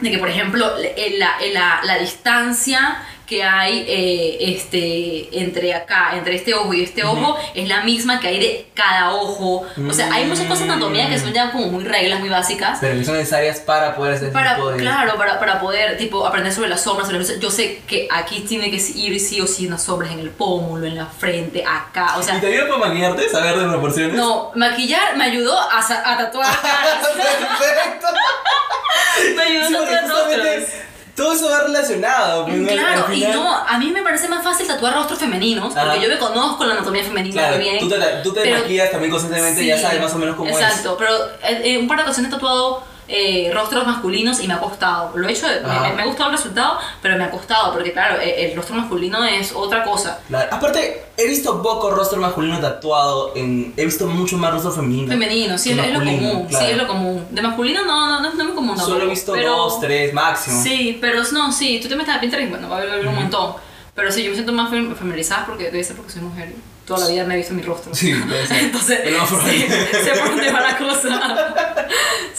De que, por ejemplo, la, la, la- distancia que hay eh, este, entre acá, entre este ojo y este ojo, es la misma que hay de cada ojo. O sea, hay muchas cosas de anatomía que son ya como muy reglas, muy básicas.
Pero que son necesarias para poder hacer
Para,
este tipo de...
claro, para, para poder tipo, aprender sobre las sombras, sobre las. Yo sé que aquí tiene que ir sí o sí unas sombras en el pómulo, en la frente, acá. O
¿Y
sea,
te ayuda para maquillarte, saber de proporciones?
no, maquillar me ayudó a, a tatuar [LAUGHS] caras.
Perfecto. [LAUGHS]
me ayudó a tatuar rostros.
Todo eso va relacionado. pues, ¿no?
Claro,
Al
y
final-
no, a mí me parece más fácil tatuar rostros femeninos,
Ajá.
porque yo me conozco la anatomía femenina
Claro,
bien.
tú te, tú te
pero-
maquillas también constantemente ya sabes más o menos cómo es.
Exacto, pero en, en un par de ocasiones he tatuado eh, rostros masculinos y me ha costado. Lo he hecho, me,
Ajá.
me- me ha gustado el resultado, pero me ha costado, porque claro, el, el rostro masculino es otra cosa.
Claro. Aparte, he visto poco rostro masculino tatuado, en, he visto mucho más rostro femenino.
Femenino, sí, es, es lo común.
claro.
Sí, es lo común. De masculino no, no, no, es- no es muy común.
Solo he visto
pero-
dos, tres máximo.
Sí, pero no, sí, tú te metes a Pinterest y bueno, va a haber un
Ujú.
montón. Pero sí, yo me siento más fam- familiarizada porque debe ser porque soy mujer. Toda la vida me he visto mi rostro.
Sí. [LAUGHS]
Entonces, sí, sé por dónde va la cosa. [LAUGHS]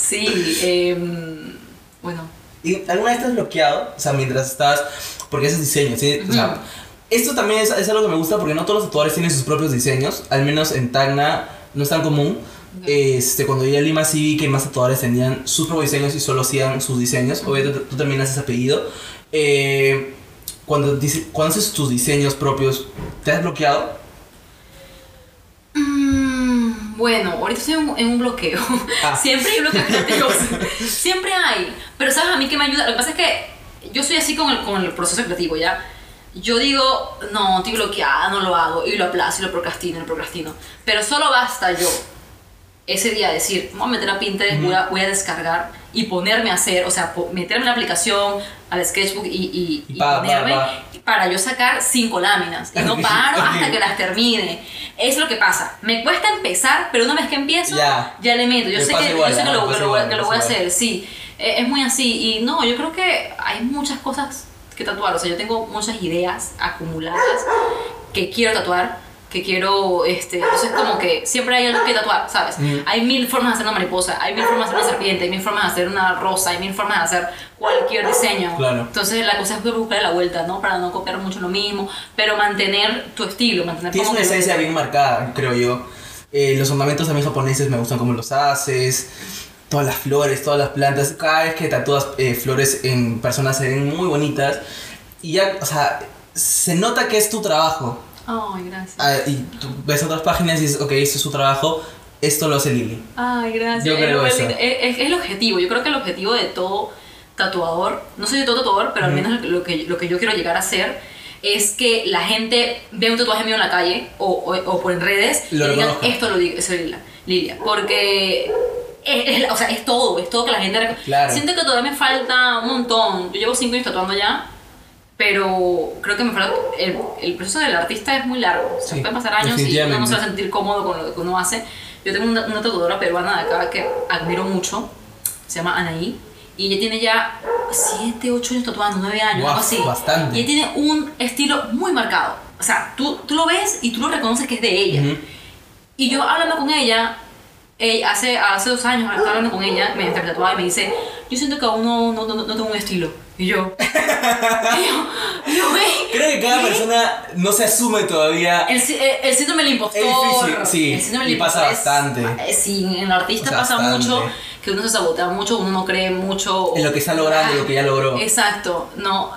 Sí, em, bueno.
¿Y alguna vez te has bloqueado? O sea, mientras estás. Porque haces diseños, ¿sí? O sea, esto también es, es algo que me gusta porque no todos los tatuadores tienen sus propios diseños. Al menos en Tacna no es tan común.
Ok.
Este, cuando llegué a Lima sí vi que más tatuadores tenían sus propios diseños y solo hacían sus diseños. Obviamente tú también haces apellido. Eh, cuando, dice- cuando haces tus diseños propios, ¿te has bloqueado?
Bueno, ahorita estoy en un, en un bloqueo.
Ah. [LAUGHS]
Siempre hay bloqueos [LAUGHS] creativos. Siempre hay. Pero ¿sabes a mí qué me ayuda? Lo que pasa es que yo soy así con el, con el proceso creativo, ¿ya? Yo digo, no, estoy bloqueada, no lo hago. Y lo aplazo y lo procrastino, lo procrastino. Pero solo basta yo ese día decir, voy a meter a Pinterest, voy, a, voy a descargar y ponerme a hacer, o sea, meterme en la aplicación, al sketchbook y, y,
Y
y
pa, pa,
ponerme
pa.
para yo sacar cinco láminas. Y no [LAUGHS] paro hasta que las termine. Es lo que pasa. Me cuesta empezar, pero una vez que empiezo,
Ya.
ya, le meto. Yo
Me
sé que,
igual,
yo sé que lo, que voy-
igual,
que
me
lo voy a hacer, sí. Eh, Es muy así. Y no, yo creo que hay muchas cosas que tatuar. O sea, yo tengo muchas ideas acumuladas que quiero tatuar, que quiero, este, entonces como que siempre hay algo que tatuar, ¿sabes?
Ujú.
Hay mil formas de hacer una mariposa, hay mil formas de hacer una serpiente, hay mil formas de hacer una rosa, hay mil formas de hacer cualquier diseño.
Claro.
Entonces la cosa es buscar la vuelta, ¿no? Para no copiar mucho lo mismo, pero mantener tu estilo, mantener
Tienes una esencia bien marcada, creo yo. Eh, los ornamentos también japoneses me gustan cómo los haces. Todas las flores, todas las plantas. Cada vez que tatúas eh, flores en personas se ven muy bonitas. Y ya, o sea, se nota que es tu trabajo.
Ay, gracias.
Ah, y tú ves otras páginas y dices, ok, este es su trabajo, esto lo hace Lili.
Ay, gracias.
Yo
Es
creo
lo-
eso.
Es, es- es el objetivo. Yo creo que el objetivo de todo tatuador, no soy de todo tatuador, pero al
Ujú.
menos lo que, lo que yo quiero llegar a hacer es que la gente vea un tatuaje mío en la calle o, o, o por en redes
Lo
y digan, esto lo digo, soy Lilia. Lilia. Porque es, es- o sea, es todo, es todo que la gente...
Claro.
Siento que todavía me falta un montón. Yo llevo cinco años tatuando ya. Pero creo que me falta. El, el proceso del artista es muy largo. O sea,
Sí,
pueden pasar años y uno no se va a sentir cómodo con lo que uno hace. Yo tengo una, una tatuadora peruana de acá que admiro mucho. Se llama Anaí. Y ella tiene ya 7, 8 años tatuando, 9 años,
Guau,
algo así.
bastante.
Y ella tiene un estilo muy marcado. O sea, tú, tú lo ves y tú lo reconoces que es de ella.
Ujú.
Y yo hablando con ella, ella hace, hace dos años estaba hablando con ella, me tatuaba y me dice, yo siento que aún no, no, no, no tengo un estilo. Y yo, y yo, y yo, "Güey,
Creo que cada
¿qué?".
persona no se asume todavía.
El, sí- el- el síndrome del impostor.
Es difícil, sí,
El síndrome del
y pasa
impostor es-
bastante.
eh, sí, en el artista
Pasa bastante.
mucho que uno se sabotea mucho, uno no cree mucho.
En lo que está logrando,
Ah,
lo que ya logró.
Exacto, no.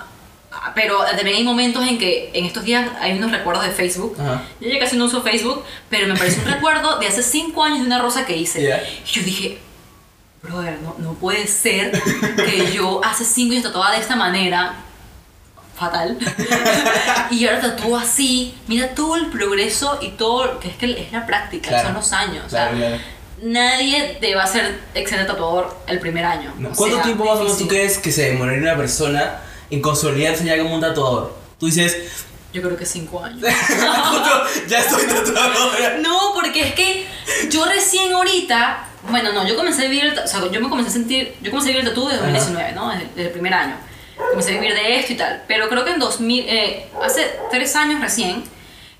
Ah, Pero también hay momentos en que en estos días hay unos recuerdos de Facebook.
Ajá.
Yo ya casi no uso Facebook, pero me parece un [LAUGHS] recuerdo de hace 5 años de una rosa que hice.
Ya.
Y yo dije, brother, no, no puede ser que yo hace 5 años tatuaba de esta manera. Fatal. y ahora tatúo así. Mira todo el progreso y todo. que es que es la práctica,
Claro.
son los años. o
Claro,
sea,
claro.
Nadie te va a ser excelente tatuador el primer año.
No. ¿Cuánto
sea,
tiempo más o menos tú crees que se demoraría una persona en consolidarse ya como un tatuador? Tú dices,
Yo creo que 5 años. [LAUGHS]
ya estoy tatuadora.
No, porque es que yo recién ahorita, bueno, no, yo comencé a vivir, el o sea, yo me comencé a sentir, yo comencé a vivir el tatu desde 2019, ¿no? Desde, desde el primer año. Comencé a vivir de esto y tal. Pero creo que en 2000, eh, hace tres años recién,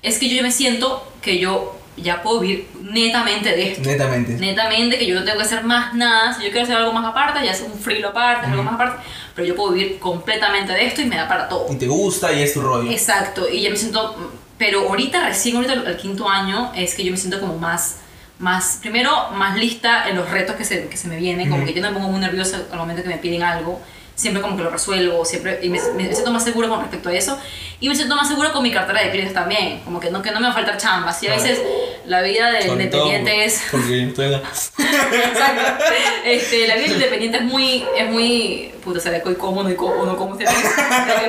es que yo me siento que yo ya puedo vivir netamente de esto.
Netamente.
Netamente, que yo no tengo que hacer más nada. Si yo quiero hacer algo más aparte, ya hacer un frilo aparte, algo más aparte. Pero yo puedo vivir completamente de esto y me da para todo.
Y te gusta y es tu rollo.
Exacto, y ya me siento, pero ahorita, recién ahorita al quinto año, es que yo me siento como más, más primero, más lista en los retos que se, que se me vienen, como que yo no me pongo muy nerviosa al momento que me piden algo, siempre como que lo resuelvo, siempre, y me, me siento más segura con respecto a eso, y me siento más segura con mi cartera de clientes también, como que no, que no me va a faltar chamba, si a veces la vida del independiente es...
Porque estoy
Exacto. Este, la vida independiente es muy, es muy, puta, se le coy cómodo y cómodo, no como el que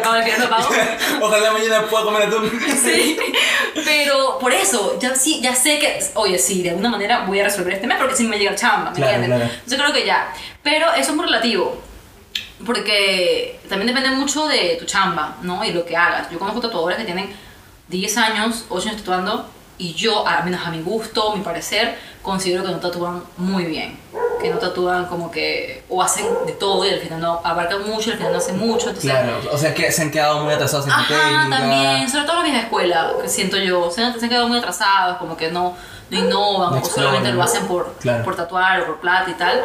pago, que [LAUGHS] no.
Ojalá mañana pueda comer atún.
Sí, pero por eso, ya, sí, ya sé que, oye, sí, de alguna manera voy a resolver este mes porque si me llega el chamba, ¿me
Claro,
entiendes?
claro.
Entonces creo que ya. Pero eso es muy relativo, porque también depende mucho de tu chamba, ¿no? Y lo que hagas. Yo conozco tatuadores que tienen 10 años, 8 años tatuando, y yo, al menos a mi gusto, mi parecer, considero que no tatúan muy bien. Que no tatúan como que, o hacen de todo y al final no abarcan mucho al final no hacen mucho. Entonces,
Claro, o sea que se han quedado muy atrasados en su
Ajá,
técnica.
también, sobre todo la vieja escuela, que siento yo, se han, se han quedado muy atrasados, como que no, no innovan,
No
o solamente lo hacen por,
Claro.
por tatuar o por plata y tal.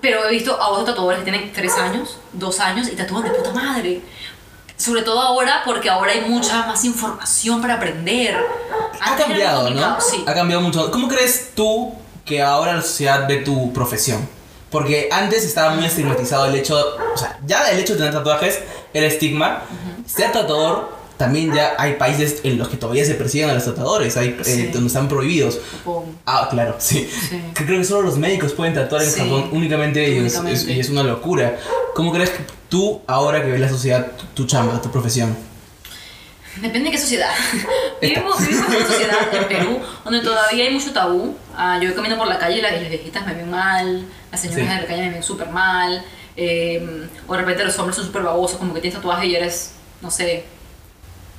Pero he visto a otros tatuadores que tienen 3 años, 2 años y tatúan de puta madre. Sobre todo ahora, porque ahora hay mucha más información para aprender.
Ha
Antes
cambiado, ¿no?
Sí.
Ha cambiado mucho. ¿Cómo crees tú que ahora la sociedad ve tu profesión? Porque antes estaba muy estigmatizado el hecho, o sea, ya el hecho de tener tatuajes era estigma. Ser tatuador, también ya hay países en los que todavía se persiguen a los tatuadores, hay eh,
Sí.
donde están prohibidos.
Japón.
Ah, claro, sí.
Sí.
Creo que solo los médicos pueden tatuar en
Sí,
Japón únicamente ellos. Es- y es una locura. ¿Cómo crees que tú, ahora que ves la sociedad, tu, tu chamba, tu profesión?
Depende de qué sociedad. [LAUGHS] vivimos, vivimos en una sociedad en Perú [LAUGHS] donde todavía hay mucho tabú. Ah, yo camino por la calle y las, las viejitas me ven mal, las señoras de la calle me ven súper mal, eh, o de repente los hombres son súper babosos, como que tienes tatuaje y eres, no sé,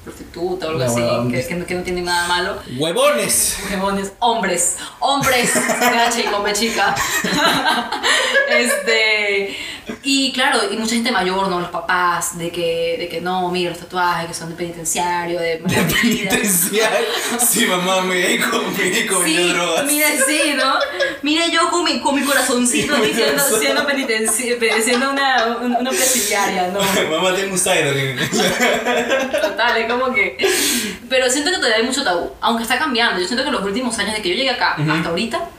prostituta o algo así, que, que no, que no tiene nada malo.
¡Huevones!
Huevones, hombres, hombres, PH y con B chica. [LAUGHS] este, y claro, y mucha gente mayor, ¿no? Los papás, de que, de que no, mira, los tatuajes que son de penitenciario, de vida.
Penitenciario. Sí, mamá, me dijo, me dijo,
Sí,
drogas.
mira, sí, ¿no? Mira yo con mi, con mi corazoncito
Mi corazón.
siendo, penitenciaria, siendo una, un- una presidiaria, ¿no? [LAUGHS]
Mamá, tengo un Siren.
Total, como que... Pero siento que todavía hay mucho tabú, aunque está cambiando. Yo siento que los últimos años de que yo llegué acá hasta ahorita,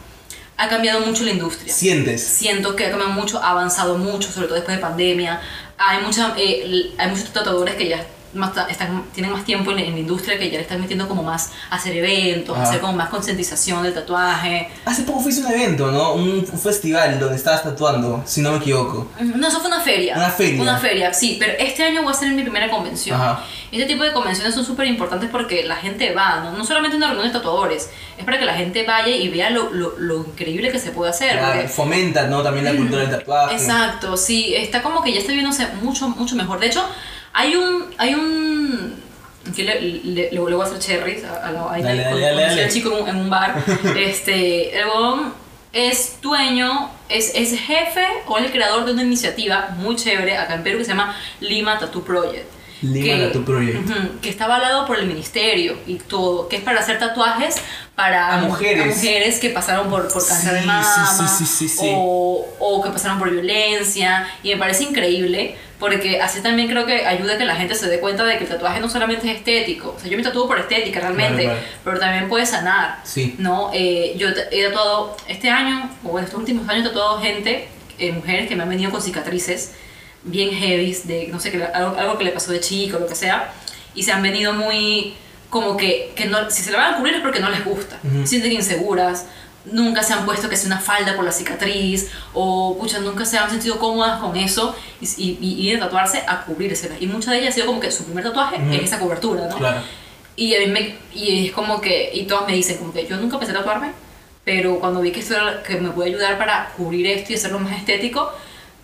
ha cambiado mucho la industria.
Sientes.
Siento que ha cambiado mucho, ha avanzado mucho, sobre todo después de pandemia. Hay, mucha, eh, hay muchos tatuadores que ya más están, tienen más tiempo en, en la industria que ya le están metiendo como más a hacer eventos, hacer como más concientización del tatuaje.
Hace poco fuiste un evento, ¿no? Un festival donde estabas tatuando, si no me equivoco.
No, eso fue una feria.
Una feria.
Una feria, sí, pero este año voy a hacer mi primera convención.
Ajá.
Este tipo de convenciones son súper importantes porque la gente va, ¿no? No solamente una reunión de tatuadores, es para que la gente vaya y vea lo, lo, lo increíble que se puede hacer.
Claro,
porque-
fomenta, ¿no? También la cultura del tatuaje.
Exacto, sí, está como que ya está viéndose mucho, mucho mejor. De hecho, hay un, hay un, que le, le, le voy a hacer cherries a, a la, chico en un, bar. [LAUGHS] este, el huevón es dueño, es, es jefe o es el creador de una iniciativa muy chévere acá en Perú que se llama Lima Tattoo Project.
Lima Tattoo Project.
ujú, que está avalado por el ministerio y todo, que es para hacer tatuajes para
A mujeres.
a mujeres que pasaron por, por cáncer de
Sí,
mama
sí, sí,
o o que pasaron por violencia y me parece increíble porque así también creo que ayuda a que la gente se dé cuenta de que el tatuaje no solamente es estético, o sea, yo me tatúo por estética realmente,
Claro, claro.
pero también puede sanar. ¿no? Eh, yo he tatuado este año, o en estos últimos años he tatuado gente, eh, mujeres que me han venido con cicatrices bien heavy, de no sé, que, algo, algo que le pasó de chico lo que sea, y se han venido muy como que, que no, si se le van a cubrir es porque no les gusta,
Ujú.
se sienten inseguras, nunca se han puesto que sea una falda por la cicatriz, o pucha, nunca se han sentido cómodas con eso, y, y, y vienen a tatuarse a cubrírsela. Y muchas de ellas ha sido como que su primer tatuaje es esa cobertura, ¿no?
Claro.
Y a mí me, y es como que, y todas me dicen como que yo nunca pensé tatuarme, pero cuando vi que esto era, que me puede ayudar para cubrir esto y hacerlo más estético,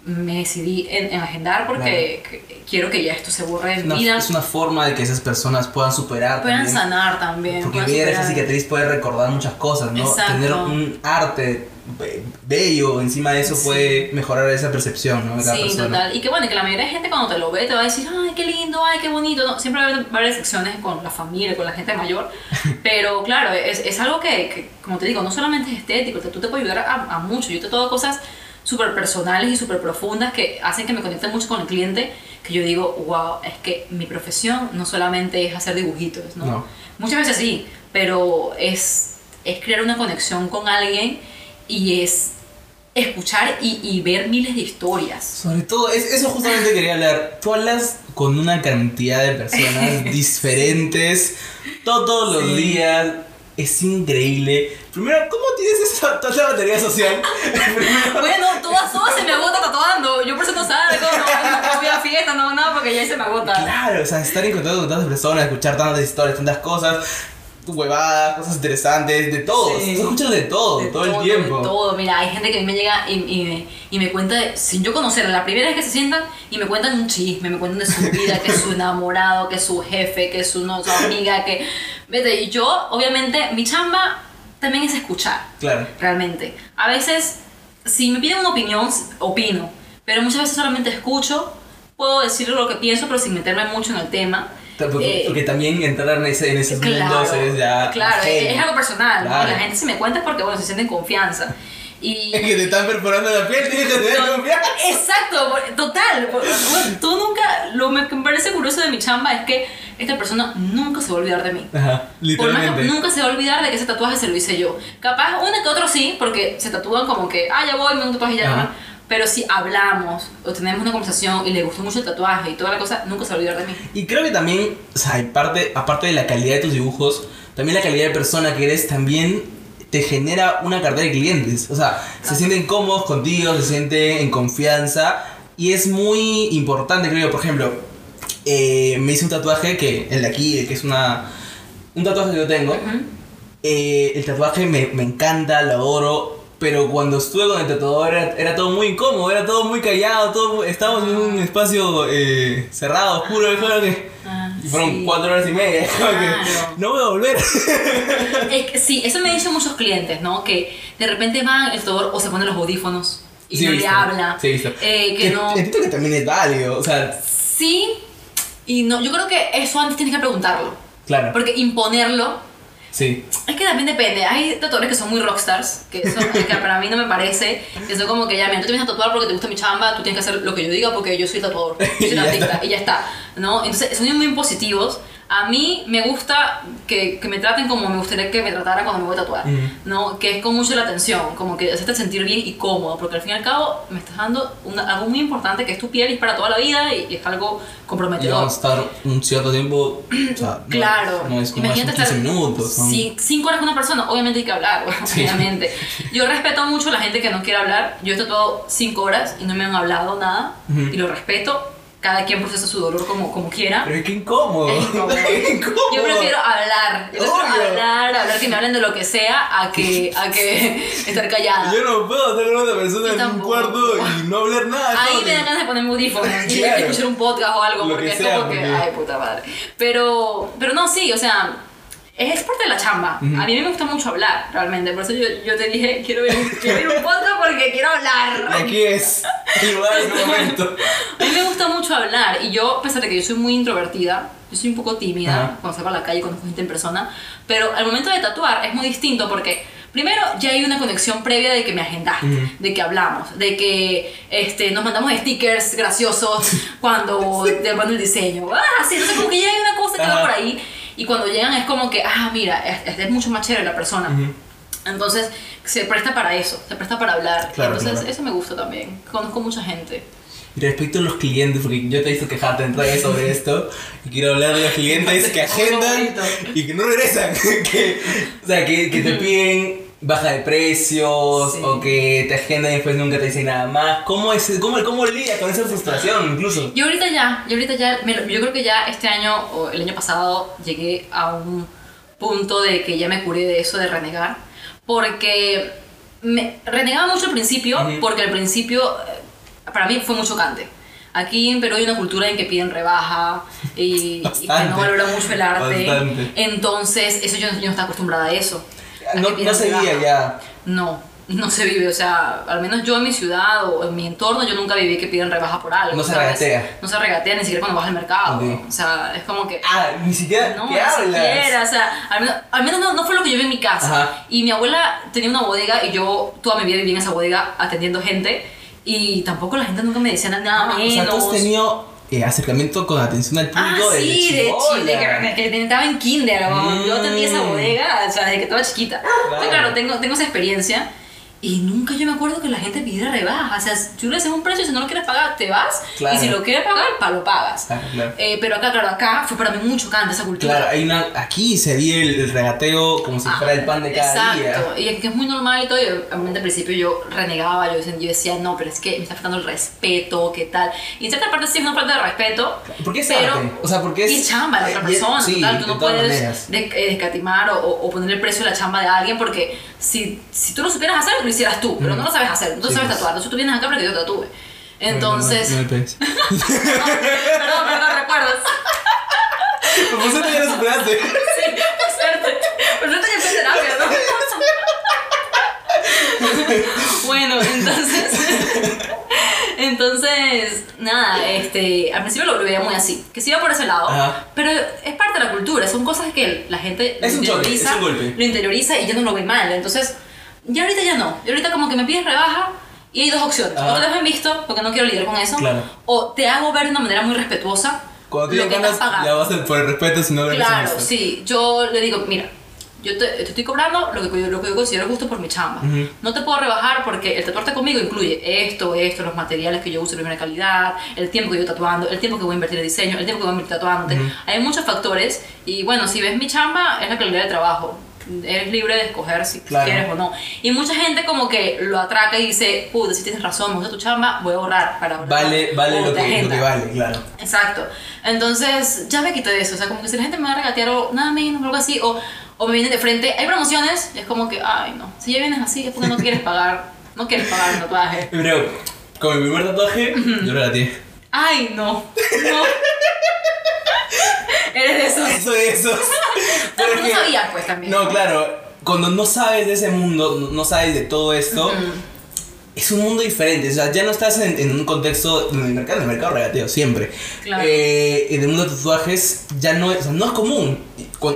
me decidí en, en agendar porque que- quiero que ya esto se borre de mi vida.
es una forma de que esas personas puedan superar
Puedan
también.
sanar también.
Porque ver esa cicatriz puede recordar muchas cosas, ¿no?
Exacto.
Tener un arte be- bello encima de eso
Sí.
puede mejorar esa percepción, ¿no? De cada
Sí,
persona.
total. Y que bueno, que la mayoría de gente cuando te lo ve te va a decir, ay, qué lindo, ay, qué bonito. No, siempre va a haber varias secciones con la familia, con la gente mayor. [LAUGHS] Pero claro, es, es algo que, que, como te digo, no solamente es estético, tú te puedes ayudar a, a mucho. Yo te todo cosas súper personales y súper profundas que hacen que me conecte mucho con el cliente, que yo digo, wow, es que mi profesión no solamente es hacer dibujitos, ¿no?
No.
Muchas veces sí, pero es, es crear una conexión con alguien y es escuchar y, y ver miles de historias.
Sobre todo, es- eso justamente quería hablar. Tú hablas con una cantidad de personas [LAUGHS] diferentes todos los días. Es increíble. Primero, ¿cómo tienes esa [LAUGHS] tanta batería social? Primero, [LAUGHS]
Bueno, todas, todas se me agota tatuando. Yo por eso no salgo, no, no voy a fiesta, no, no, porque ya se me agota.
claro, o sea, estar en contacto con tantas personas, escuchar tantas historias, tantas cosas, huevadas, cosas interesantes, de todo.
Sí.
Escuchas de todo,
De
todo, el tiempo.
De todo, mira, hay gente que a mí me llega y, y me, y me cuenta, de- sin yo conocerla, la primera vez que se sientan y me cuentan un chisme, me cuentan de su vida, que es su enamorado, que es su jefe, que es su, no, su amiga, que... Vete, y yo, obviamente, mi chamba también es escuchar,
Claro.
realmente. A veces, si me piden una opinión, opino, pero muchas veces solamente escucho, puedo decir lo que pienso, pero sin meterme mucho en el tema.
Porque,
Eh,
porque también entrar en, ese, en esos
Claro,
mundos es ya.
claro, es, es algo personal, ¿no?
Claro.
La gente se me cuenta porque, bueno, se siente en confianza. Y... [LAUGHS]
Es que te están perforando la piel, tienes que tener
No,
confianza.
Exacto, total. bueno, tú nunca, lo que me parece curioso de mi chamba es que esta persona nunca se va a olvidar de mí.
Ajá,
Por más que
literalmente.
nunca se va a olvidar de que ese tatuaje se lo hice yo. Capaz, uno que otro sí, porque se tatúan como que, ah, ya voy, me un tatuaje y ya.
Ajá.
Pero si hablamos o tenemos una conversación y le gustó mucho el tatuaje y toda la cosa, nunca se va a olvidar de mí.
Y creo que también, o sea, aparte, aparte de la calidad de tus dibujos, también la calidad de persona que eres también te genera una cartera de clientes. O sea, se sienten cómodos contigo, se sienten en confianza. Y es muy importante, creo yo, por ejemplo, eh, me hice un tatuaje que, el de aquí, que es una, un tatuaje que yo tengo. Eh, el tatuaje me, me encanta, lo adoro. Pero cuando estuve con el tatuador era, era todo muy incómodo, era todo muy callado, todo, estábamos en un espacio eh, cerrado, oscuro, y que-
Ah,
y fueron
sí.
cuatro horas y media. [LAUGHS] como que,
Claro.
no voy a volver. [LAUGHS]
Es que sí, eso me dicen muchos clientes, ¿no? Que de repente van el tatuador o se ponen los audífonos y
Sí,
no le habla.
Sí,
eh, que no.
Entiendo que también es válido. O sea,
Sí y no. Yo creo que eso antes tienes que preguntarlo.
claro.
Porque imponerlo.
Sí.
Es que también depende. Hay tatuadores que son muy rockstars, que, son, que para mí no me parece. Que son como que ya, mira, tú te vienes a tatuar porque te gusta mi chamba, tú tienes que hacer lo que yo diga porque yo soy tatuador. Yo soy [LAUGHS]
Y
artista
está.
y ya está. ¿no? Entonces, son muy impositivos. A mí me gusta que, que me traten como me gustaría que me tratara cuando me voy a tatuar. ¿no? Que es con mucho la atención, como que hacerte sentir bien y cómodo, porque al fin y al cabo me estás dando una- algo muy importante que es tu piel y es para toda la vida y, y es algo
Y
comprometedor.
vamos a estar un cierto tiempo. O sea, no- [CLEARS THROAT]
Claro,
No es como
imagínate
son 15
estar
minutos. son-
cinco horas con una persona, obviamente hay que hablar, [LAUGHS]
Sí.
obviamente. [LAUGHS] Yo respeto mucho a la gente que no quiere hablar. Yo he tatuado cinco horas y no me han hablado nada y lo respeto. Cada quien procesa su dolor como, como quiera.
Pero es que incómodo.
Es incómodo. [LAUGHS]
Qué incómodo.
Yo prefiero hablar, yo prefiero hablar, hablar que me hablen de lo que sea a que, a que [LAUGHS] estar callada.
Yo no puedo estar con otra persona en un cuarto y no hablar nada.
Ahí me dan ganas de ponerme audífonos y
Claro.
escuchar un podcast o algo,
Lo
porque
que
es como que, ay, puta madre. Pero, pero no, sí, o sea, es parte de la chamba.
Ujú.
A mí me gusta mucho hablar, realmente. Por eso yo, yo te dije, quiero ver, un- quiero ver un podcast porque quiero hablar. [LAUGHS]
Aquí es el lugar, el momento.
A mí me gusta mucho hablar y yo, a pesar de que yo soy muy introvertida, yo soy un poco tímida
Ajá.
cuando salgo a la calle, conozco gente en persona, pero al momento de tatuar es muy distinto porque primero ya hay una conexión previa de que me agendaste, de que hablamos, de que este, nos mandamos stickers graciosos [LAUGHS] cuando te mando el diseño. Ah, sí, entonces como que ya hay una cosa que va por ahí y cuando llegan es como que, ah, mira, es, es mucho más chévere la persona. Entonces se presta para eso, se presta para hablar.
Claro,
Entonces
claro.
eso me gusta también. Conozco mucha gente.
Y respecto a los clientes, porque yo te he visto quejarte en redes sobre esto, y quiero hablar de los clientes que [LAUGHS] agendan y que no regresan. [LAUGHS] que, o sea, que, que te piden baja de precios
Sí.
o que te agendan y después nunca te dicen nada más. ¿Cómo, es, cómo, cómo lidias con esa frustración incluso?
Yo ahorita ya, yo ahorita ya, me yo creo que ya este año o el año pasado llegué a un punto de que ya me curé de eso de renegar, porque me renegaba mucho al principio, porque al principio eh, para mí fue muy chocante. Aquí en Perú hay una cultura en que piden rebaja y, y que no valoran mucho el arte.
Bastante.
Entonces, eso yo, yo no estaba acostumbrada a eso.
No, no seguía
rebaja.
ya.
No, no se vive, o sea, al menos yo en mi ciudad o en mi entorno yo nunca viví que piden rebaja por algo.
No se
¿sabes?
regatea.
No se regatea ni siquiera cuando vas al mercado. O sea, es como que...
Ah, ni siquiera.
No,
¿Qué
ni
hablas?
siquiera, o sea, al menos, al menos no, no fue lo que yo vi en mi casa.
Ajá.
Y mi abuela tenía una bodega y yo toda mi vida viví en esa bodega atendiendo gente y tampoco la gente nunca me decía nada
Ah, o
menos.
sea, tú has tenido eh, acercamiento con atención al
Ah,
público desde
sí, de chile, que, que estaba en kinder, ¿no? yo atendía esa
Mm.
bodega, o sea, desde que estaba chiquita. Entonces, claro, tengo, tengo esa experiencia y nunca yo me acuerdo que la gente pidiera rebaja, o sea, tú le haces un precio, si no lo quieres pagar, te vas,
Claro.
y si lo quieres pagar, pa, lo pagas.
Claro, claro.
Eh, pero acá, claro, acá fue para mí muy chocante esa cultura.
Claro, hay una, aquí se vive el, el regateo como si fuera el pan de cada
Ah, Exacto,
día.
y es que es muy normal y todo. y obviamente al principio yo renegaba, yo decía, yo decía, no, pero es que me está faltando el respeto, ¿qué tal? Y en cierta parte sí es una falta de respeto.
¿Por qué es
pero,
arte? O sea, porque es.
Y chamba de otra
y
persona,
sí,
total, tú no puedes eh, descatimar o, o poner el precio de la chamba de alguien porque si, si tú lo supieras hacer, lo hicieras tú, pero
Mm.
no lo sabes hacer, no
Sí,
sabes
pues.
tatuar, entonces tú vienes acá para que yo te tatúe. Entonces,
No, no, no
perdón, perdón, recuerdos.
Por eso ya lo superaste.
Sí, por suerte. Por suerte ya fue terapia, ¿no? [LAUGHS] [LAUGHS] bueno, entonces. [LAUGHS] Entonces, nada, este, al principio lo, veía muy así, que se iba por ese lado,
Ajá.
pero es parte de la cultura, son cosas que la gente
Es
lo
un
interioriza,
es un
lo interioriza y ya no lo ve mal, entonces, ya ahorita ya no, y ahorita como que me pides rebaja y hay dos opciones,
Ajá.
o te en visto porque no quiero lidiar con eso,
Claro.
o te hago ver de una manera muy respetuosa
Cuando tú
lo que pagando.
ya vas a por el respeto, si no lo
Claro, sí. Yo le digo, mira, yo te, te estoy cobrando lo que, yo- lo que yo considero justo por mi chamba.
Ujú.
No te puedo rebajar porque el tatuarte conmigo incluye esto, esto, los materiales que yo uso de primera calidad, el tiempo que yo tatuando, el tiempo que voy a invertir en diseño, el tiempo que voy a invertir tatuándote.
Ujú.
Hay muchos factores y bueno, si ves mi chamba, es la calidad de trabajo. Eres libre de escoger si
Claro.
quieres o no. Y mucha gente como que lo atraca y dice, puta, si tienes razón, me gusta tu chamba, voy a ahorrar para ahorrar.
Vale, vale lo que, lo que vale, claro.
Exacto. Entonces, ya me quité de eso. O sea, como que si la gente me va a regatear o nada menos algo así, o, o me vienen de frente, hay promociones, y es como que, ay, no. Si ya vienes así, es porque no quieres pagar. No quieres pagar un tatuaje. [LAUGHS]
Pero, con mi primer tatuaje, yo lo gaté.
Ay, no. No. Eres de esos. [LAUGHS]
Eso de esos. [LAUGHS]
No,
Pero
no
que-
sabías, pues también.
No, claro. Cuando no sabes de ese mundo, no- no sabes de todo esto, es un mundo diferente. O sea, ya no estás en, en un contexto en el mercado, en el mercado regateo, siempre.
Claro.
Eh, en el mundo de tatuajes ya no es, o sea, no es común.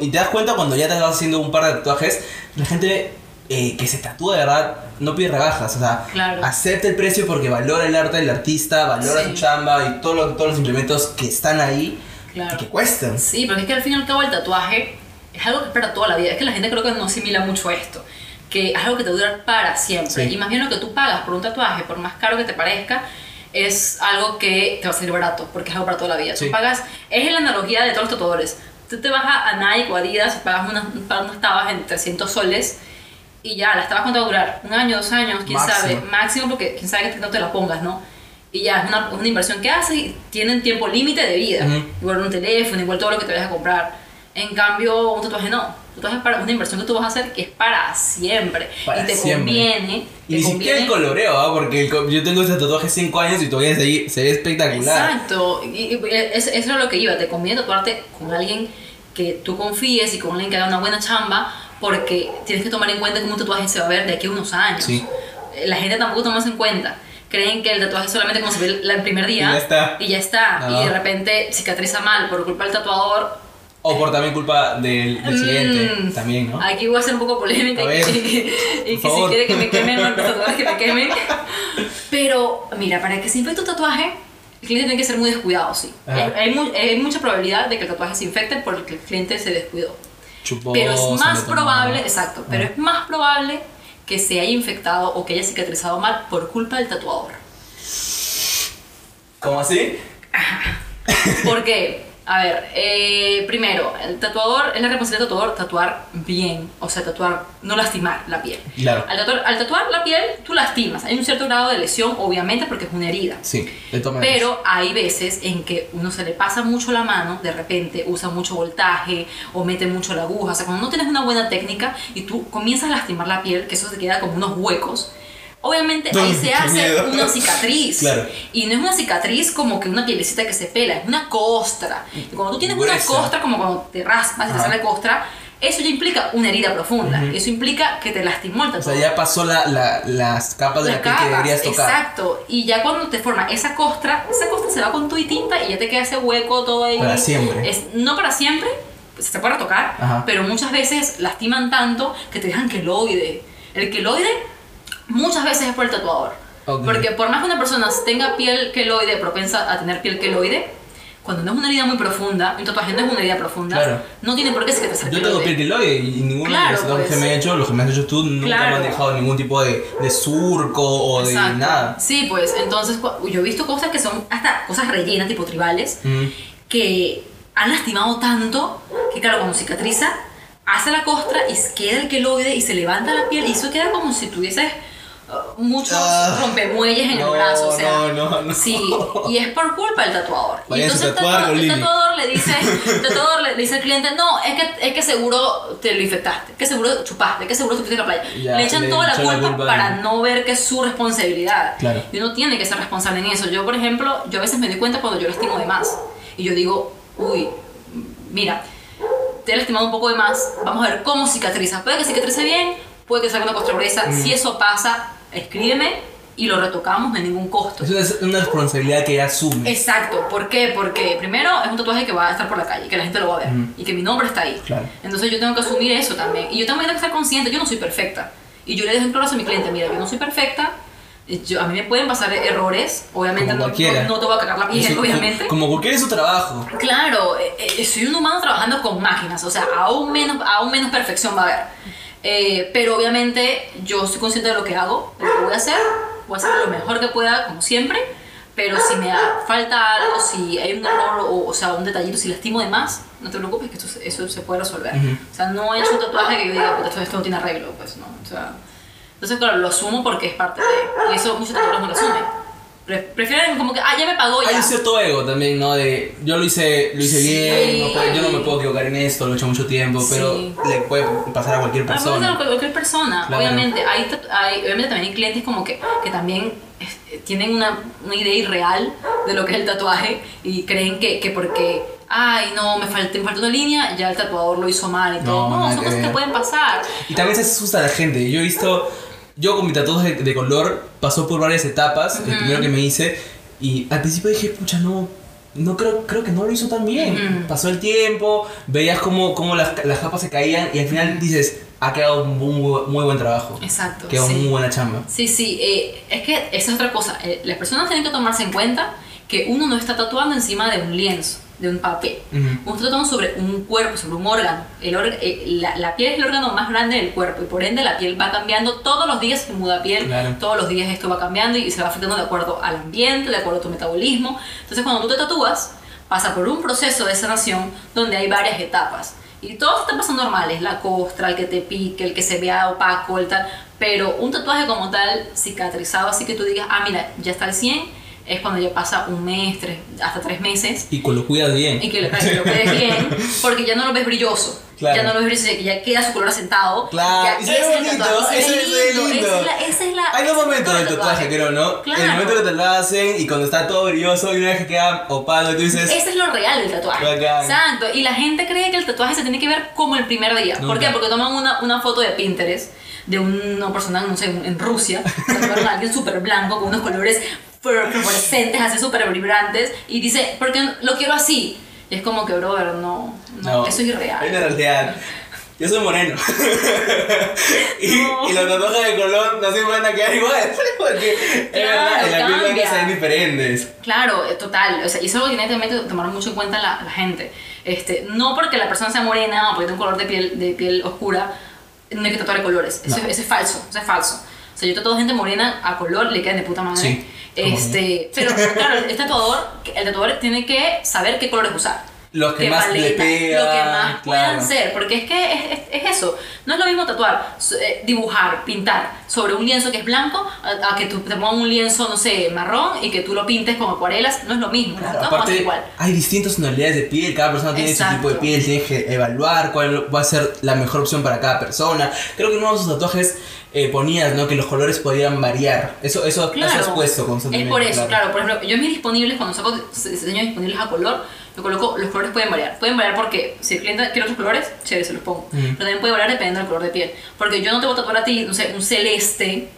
Y, te das cuenta cuando ya te vas haciendo un par de tatuajes, la gente eh, que se tatúa de verdad no pide rebajas. O sea,
Claro.
acepta el precio porque valora el arte del artista, valora
Sí.
su chamba y todo lo- todos los implementos que están ahí
Claro.
y que cuestan.
Sí, pero es que al fin y al cabo el tatuaje es algo que espera toda la vida. Es que la gente creo que no asimila mucho esto. Que es algo que te dura para siempre.
Sí.
Y más bien lo que tú pagas por un tatuaje, por más caro que te parezca, es algo que te va a salir barato, porque es algo para toda la vida.
Sí.
Tú pagas, es la analogía de todos los tatuadores. Tú te vas a a Nike o Adidas y pagas unas, unas tabas en 300 soles y ya, las tabas cuánto va a durar, un año, dos años, quién
Máximo.
sabe, máximo porque quién sabe que no te la pongas, ¿no? Y ya, es una, una inversión que haces y tienen tiempo límite de vida.
Ujú.
Igual un teléfono, igual todo lo que te vayas a comprar. En cambio, un tatuaje no. Un tatuaje es para una inversión que tú vas a hacer que es para siempre.
Para
y te
siempre.
conviene.
Y ni siquiera el coloreo, ¿ah? porque el yo tengo ese tatuaje 5 años y todavía se, se ve espectacular.
Exacto. Y, y es- eso es lo que iba. Te conviene tatuarte con alguien que tú confíes y con alguien que haga una buena chamba porque tienes que tomar en cuenta cómo un tatuaje se va a ver de aquí a unos años.
Sí.
Eh, La gente tampoco toma eso en cuenta. Creen que el tatuaje es solamente como se ve el primer día.
Y ya está.
Y ya está.
No.
Y de repente cicatriza mal por culpa del tatuador.
O por también culpa del, del siguiente,
Mm,
también, ¿no?
Aquí voy a ser un poco polémica y,
por
que si quiere que me quemen, los [LAUGHS] tatuadores que me quemen. Pero, mira, para que se infecte un tatuaje, el cliente tiene que ser muy descuidado, sí. Hay, hay mu- hay mucha probabilidad de que el tatuaje se infecte porque el cliente se descuidó.
Chuposa,
pero es más probable, exacto, pero es más probable que se haya infectado o que haya cicatrizado mal por culpa del tatuador.
¿Cómo así?
Porque, a ver, eh, primero, el tatuador, es la responsabilidad del tatuador tatuar bien, o sea, tatuar, no lastimar la piel.
Claro.
Al tatuar, al tatuar la piel, tú lastimas. Hay un cierto grado de lesión, obviamente, porque es una herida.
Sí, de.
Pero hay veces en que uno se le pasa mucho la mano, de repente usa mucho voltaje o mete mucho la aguja. O sea, cuando no tienes una buena técnica y tú comienzas a lastimar la piel, que eso se queda como unos huecos, obviamente ahí se hace una cicatriz.
Claro.
Y no es una cicatriz como que una pielecita que se pela, es una costra. Y cuando tú tienes una
Gruesa.
costra, como cuando te raspas y te sale costra, eso ya implica una herida profunda. Eso implica que te lastimó el
O sea, ya pasó la, la- las capas de la,
Las
piel que
capas,
deberías tocar.
Exacto. Y ya cuando te forma esa costra, esa costra se va con tu y tinta y ya te queda ese hueco todo ahí.
Para siempre.
Es, no para siempre, pues, se puede retocar,
Ajá.
pero muchas veces lastiman tanto que te dejan queloide. El queloide muchas veces es por el tatuador.
Ok.
Porque por más que una persona tenga piel queloide, propensa a tener piel queloide, cuando no es una herida muy profunda, un tatuaje no es una herida profunda,
Claro.
no tiene por qué cicatrizar
Yo tengo piel queloide y ninguno
Claro,
de los
pues.
que me he hecho, los que me has hecho tú, nunca me
Claro.
han dejado ningún tipo de, de surco o de
Exacto.
nada.
Sí, pues entonces yo he visto cosas que son hasta cosas rellenas, tipo tribales,
Mm.
que han lastimado tanto que, claro, cuando cicatriza, hace la costra y queda el queloide y se levanta la piel y eso queda como si tuvieses muchos
Ah.
rompemuelles en
No,
el brazo. O sea,
no, no, no.
Sí, y es por culpa del tatuador. Y
Váyanse
entonces el tatuador, el tatuador le dice, [LAUGHS] el tatuador le dice al cliente, no, es que, es que seguro te lo infectaste, que seguro chupaste, que seguro estuviste en la playa.
Ya,
le echan
le
toda la
echan la
culpa,
culpa
para no ver que es su responsabilidad.
Claro.
Y uno tiene que ser responsable en eso. Yo, por ejemplo, yo a veces me doy cuenta cuando yo lastimo de más. Y yo digo, uy, mira, te he lastimado un poco de más, vamos a ver cómo cicatriza. Puede que cicatrice bien, puede que salga una costra gruesa.
Mm.
Si eso pasa, escríbeme y lo retocamos, hay ningún costo.
Es una, es una responsabilidad que ella asume.
Exacto, ¿por qué? Porque primero es un tatuaje que va a estar por la calle, que la gente lo va a ver
Ujú.
y que mi nombre está ahí.
Claro.
Entonces yo tengo que asumir eso también. Y yo también tengo que estar consciente, yo no soy perfecta. Y yo le dejo en claro a mi cliente, mira, yo no soy perfecta, yo- a mí me pueden pasar errores, obviamente no, no, no te voy a cagar la piel,
Eso-
obviamente.
Como cualquier de su trabajo.
Claro, eh, eh, soy un humano trabajando con máquinas, o sea, aún menos, aún menos perfección va a haber. Eh, pero obviamente yo soy consciente de lo que hago, de lo que voy a hacer, voy a hacer lo mejor que pueda, como siempre, pero si me falta algo, si hay un error o, o sea, un detallito, si lastimo de más, no te preocupes que esto, eso se puede resolver.
Ujú.
O sea, no he hecho un tatuaje que yo diga, "Puta, esto, esto no tiene arreglo, pues, ¿no? O sea, entonces, claro, lo asumo porque es parte de... Y eso muchos tatuadores no lo asumen. Pre- Prefieren como que, ah, ya me pagó, ya.
Hay un cierto ego también, ¿no? De yo lo hice, lo hice
Sí.
bien, no puedo- yo no me puedo equivocar en esto, lo he hecho mucho tiempo,
Sí.
pero le puede pasar a cualquier
Ah, puede ser
persona.
cualquier persona.
Claro.
Obviamente, hay, hay- obviamente también hay clientes como que, que también tienen una, una idea irreal de lo que es el tatuaje y creen que, que porque, ay, no, me falta, me falta una línea, ya el tatuador lo hizo mal y todo.
No,
No, son cosas que pueden pasar.
Y también se asusta a la gente. Yo he visto, yo con mi tatuaje de, de color pasó por varias etapas, el primero que me hice, y al principio dije, pucha, no, no creo, creo que no lo hizo tan bien. Pasó el tiempo, veías cómo, cómo las, las capas se caían y al final dices, ha quedado un muy, muy buen trabajo.
Exacto.
Quedó
sí.
muy buena chamba.
Sí, sí, eh, es que esa es otra cosa. Eh, las personas tienen que tomarse en cuenta que uno no está tatuando encima de un lienzo, de un papel.
Ujú.
Uno está tatuando sobre un cuerpo, sobre un órgano. El orga- eh, la, la piel es el órgano más grande del cuerpo y por ende la piel va cambiando. Todos los días se muda piel,
Claro.
todos los días esto va cambiando y se va afectando de acuerdo al ambiente, de acuerdo a tu metabolismo. Entonces cuando tú te tatúas, pasa por un proceso de sanación donde hay varias etapas. Y todas etapas son normales, la costra, el que te pique, el que se vea opaco, el tal. Pero un tatuaje como tal, cicatrizado, así que tú digas, ah, mira, ya está al 100, es cuando ya pasa un mes, tres, hasta tres meses.
Y con lo cuidas bien.
Y que lo, que lo quedes bien, [LAUGHS] porque ya no lo ves brilloso.
Claro.
Ya no lo ves brilloso, que ya queda su color asentado.
Claro, y se ve
ese
bonito,
tatuaje,
eso
se ve
es- ve lindo.
Esa es la, esa es la-
Hay dos
ese
momentos
el
del tatuaje, creo, ¿no?
Claro.
El momento que te lo hacen y cuando está todo brilloso y una vez que queda opaco, tú dices,
Ese es lo real del tatuaje.
Bacán.
Exacto. Y la gente cree que el tatuaje se tiene que ver como el primer día. ¿Por
Nunca.
qué? Porque toman una, una foto de Pinterest de una persona, no sé, en Rusia, a alguien súper blanco con unos colores fluor- fluorescentes, así súper vibrantes, y dice, porque lo quiero así. Y es como que, brother, no, no, eso es irreal.
una realidad. Yo soy moreno. [LAUGHS] y,
No.
y los tatuajes de color no siempre van a quedar igual. [LAUGHS] Porque es
Claro,
verdad, en la piel blanca
cambia.
se ven diferentes.
Claro, eh, total. O sea, y eso es algo que tiene que tomar mucho en cuenta la, la gente. Este, no porque la persona sea morena o porque tenga un color de piel, de piel oscura, no hay que tatuar colores. Eso,
No.
eso es falso, eso es falso. O sea, yo tatúo gente morena a color, le quedan de puta madre.
Sí,
Este, pero [LAUGHS] claro, el tatuador, el tatuador tiene que saber qué colores usar.
Los que
qué
más le
paleta,
pegan,
Lo que más
claro.
puedan ser, porque es que es, es- es eso. No es lo mismo tatuar, eh, dibujar, pintar sobre un lienzo que es blanco a, a que tú te pongas un lienzo, no sé, marrón y que tú lo pintes con acuarelas. No es lo mismo,
Claro,
no
aparte,
igual.
hay distintas tonalidades de piel, cada persona tiene su
Exacto.
tipo de piel, tienes que evaluar cuál va a ser la mejor opción para cada persona. Creo que en uno de sus tatuajes eh, ponías ¿no? que los colores podían variar. Eso, eso, eso has puesto
Es
constantemente.
por eso, claro. Por ejemplo, yo en mis disponibles, cuando saco diseños disponibles a color, yo coloco, los colores pueden variar. Pueden variar porque si el cliente quiere otros colores, chévere, se los pongo.
Ujú.
Pero también puede variar dependiendo del color de piel. Porque yo no te voy a tatuar a ti, no sé, un celeste.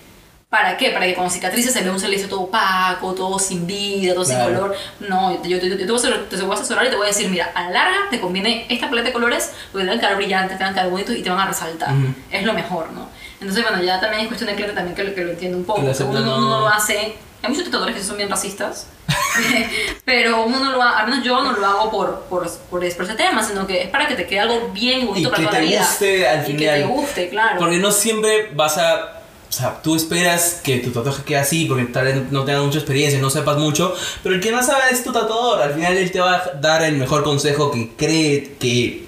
¿Para qué? Para que con cicatrices se vea un celeste todo opaco, todo sin vida, todo
Claro.
sin color. No, yo, yo- yo te, voy a asesorar, te voy a asesorar y te voy a decir, mira, a la larga te conviene esta paleta de colores porque te van a quedar brillantes, te van a quedar bonitos y te van a resaltar.
Ujú.
Es lo mejor, ¿no? Entonces, bueno, ya también es cuestión de cliente también que, lo- que lo entienda un poco.
Lo
uno,
no
lo hace. Hay muchos tatuadores que son bien racistas, [LAUGHS] pero uno no lo ha, al menos yo no lo hago por, por, por, por ese tema, sino que es para que te quede algo bien y bonito
Y
para
que
toda
te
la vida.
guste al
Y
final.
que te guste, claro.
Porque no siempre vas a. O sea, tú esperas que tu tatuaje quede así porque tal vez no tengas mucha experiencia, no sepas mucho, pero el que más sabe es tu tatuador. Al final él te va a dar el mejor consejo que cree que,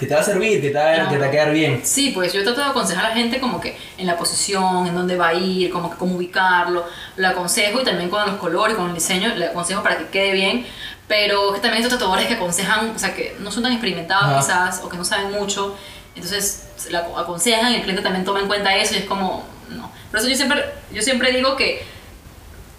que te va a servir, que te va, a- que te va a quedar bien.
Sí, pues yo trato de aconsejar a la gente como que en la posición, en dónde va a ir, como que cómo ubicarlo, lo aconsejo y también con los colores, con el diseño, le aconsejo para que quede bien, pero que también hay otros tatuadores que aconsejan, o sea, que no son tan experimentados
Ajá.
quizás, o que no saben mucho, entonces se la aconsejan y el cliente también toma en cuenta eso y es como, no. Por eso yo siempre, yo siempre digo que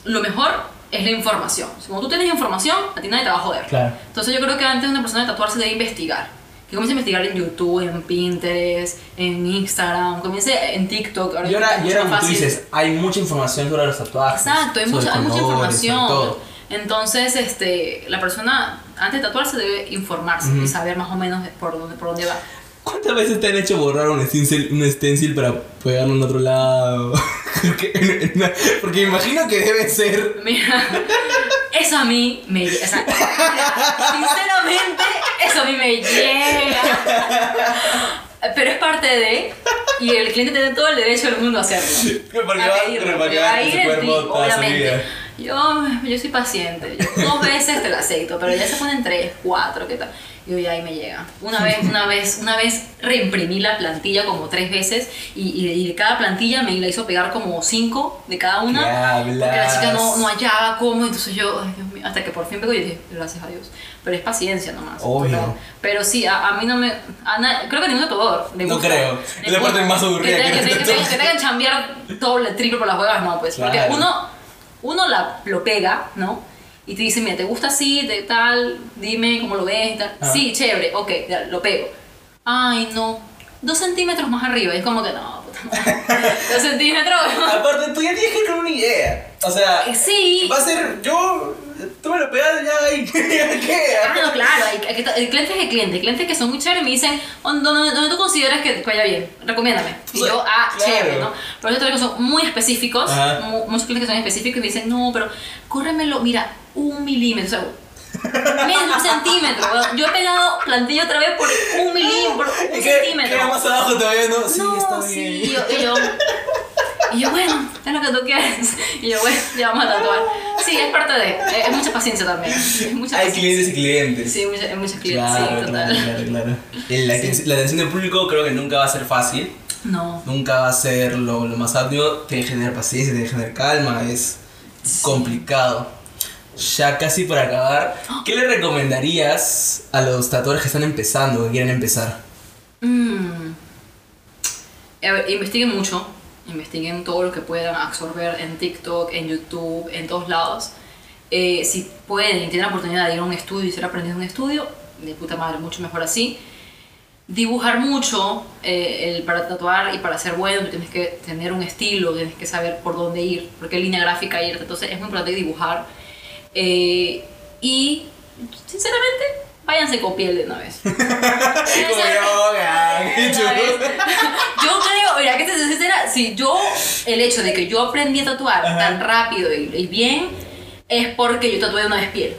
lo mejor es la información. Si Como tú tienes información, a ti nadie te va a joder.
Claro.
Entonces yo creo que antes una persona de tatuarse debe investigar. Que comience a investigar en YouTube, en Pinterest, en Instagram, comience en TikTok.
Y ahora, y ahora como tú dices, hay mucha información sobre los tatuajes.
Exacto, hay mucha, hay mucha información.
todo.
Entonces, este, la persona antes de tatuarse debe informarse y saber más o menos por dónde, por dónde va.
¿Cuántas veces te han hecho borrar un stencil, un stencil para pegarlo en otro lado? [LAUGHS] porque, porque imagino que debe ser.
Mira, eso a mí me. O sea, sinceramente, eso a mí me llega. Pero es parte de. Y el cliente tiene todo el derecho del mundo a hacerlo.
Porque
A
va-
pedirlo,
a
porque
quedar
va a
en
ir en ti, obviamente. Yo, yo soy paciente. Yo dos veces te lo acepto, pero ya se ponen tres, cuatro, ¿qué tal? Yo ya ahí me llega. Una vez, una vez, una vez reimprimí la plantilla como tres veces y, y, de- cada plantilla me la hizo pegar como cinco de cada una.
¿Qué
Porque la chica no, no hallaba cómo, entonces yo, ay Dios mío, hasta que por fin pegó y dije, gracias a Dios. Pero es paciencia nomás.
Obvio.
Pero sí, a, a mí no me. a na- creo que a ningún tatuador.
No
gusta.
creo. Es la parte más aburrida
Que,
que
que, que, te-
tatuaje.
que te hagan chambear doble, triple por las huevas, no, pues. Porque
Claro.
uno, uno la, lo pega, ¿no? Y te dice, mira, ¿te gusta así, de tal? Dime cómo lo ves tal.
Ah.
Sí, chévere, ok, ya, lo pego. Ay, no. Dos centímetros más arriba. Es como que no, puta madre. Dos centímetros.
Aparte, tú ya tienes que ir con una idea. O sea,
Eh, Sí.
va a ser yo. Tú me lo pegas ya ahí. [LAUGHS] ya
Ah,
queda.
no, claro, hay, hay que- el cliente es el cliente, hay clientes que son muy chéveres y me dicen, "¿Dónde- ¿dónde, dónde tú consideras que vaya bien? Recomiéndame. Y yo, ah,
claro.
chévere, ¿no? Pero otros que son muy específicos, mu- muchos clientes que son específicos y me dicen, no, pero córremelo, mira, un milímetro, o sea, menos un centímetro. weón. Yo he pegado plantilla otra vez por un milímetro, por un
que
centímetro.
queda más abajo todavía, ¿no? Sí,
no,
está
sí,
bien.
y yo, y yo, y yo, bueno, es lo que tú quieres. Y yo, bueno, ya vamos a tatuar. Sí, es parte de, es, es mucha paciencia también. Es mucha
Hay
paciencia.
clientes y clientes.
Sí, mucha- hay muchos clientes,
Claro,
sí, total.
claro, claro, La, aten- la atención del público creo que nunca va a ser fácil.
No.
Nunca va a ser lo, lo más óptimo. Tiene que tener paciencia, tiene que tener calma. Es complicado. Ya casi para acabar, ¿qué le recomendarías a los tatuadores que están empezando, que quieren empezar?
Mm. Ver, investiguen mucho. Investiguen todo lo que puedan absorber en TikTok, en YouTube, en todos lados. Eh, si pueden y tienen la oportunidad de ir a un estudio y ser aprendiz en un estudio, de puta madre, mucho mejor así. Dibujar mucho, eh, el, para tatuar y para ser bueno, tienes que tener un estilo, tienes que saber por dónde ir, por qué línea gráfica ir. Entonces es muy importante dibujar. Eh, y, sinceramente, váyanse con piel de una vez. [LAUGHS]
Como
vez. [LAUGHS] Yo creo, mira, que te soy sincera, si yo, el hecho de que yo aprendí a tatuar
Ajá.
tan rápido y, y bien, es porque yo tatué una vez piel,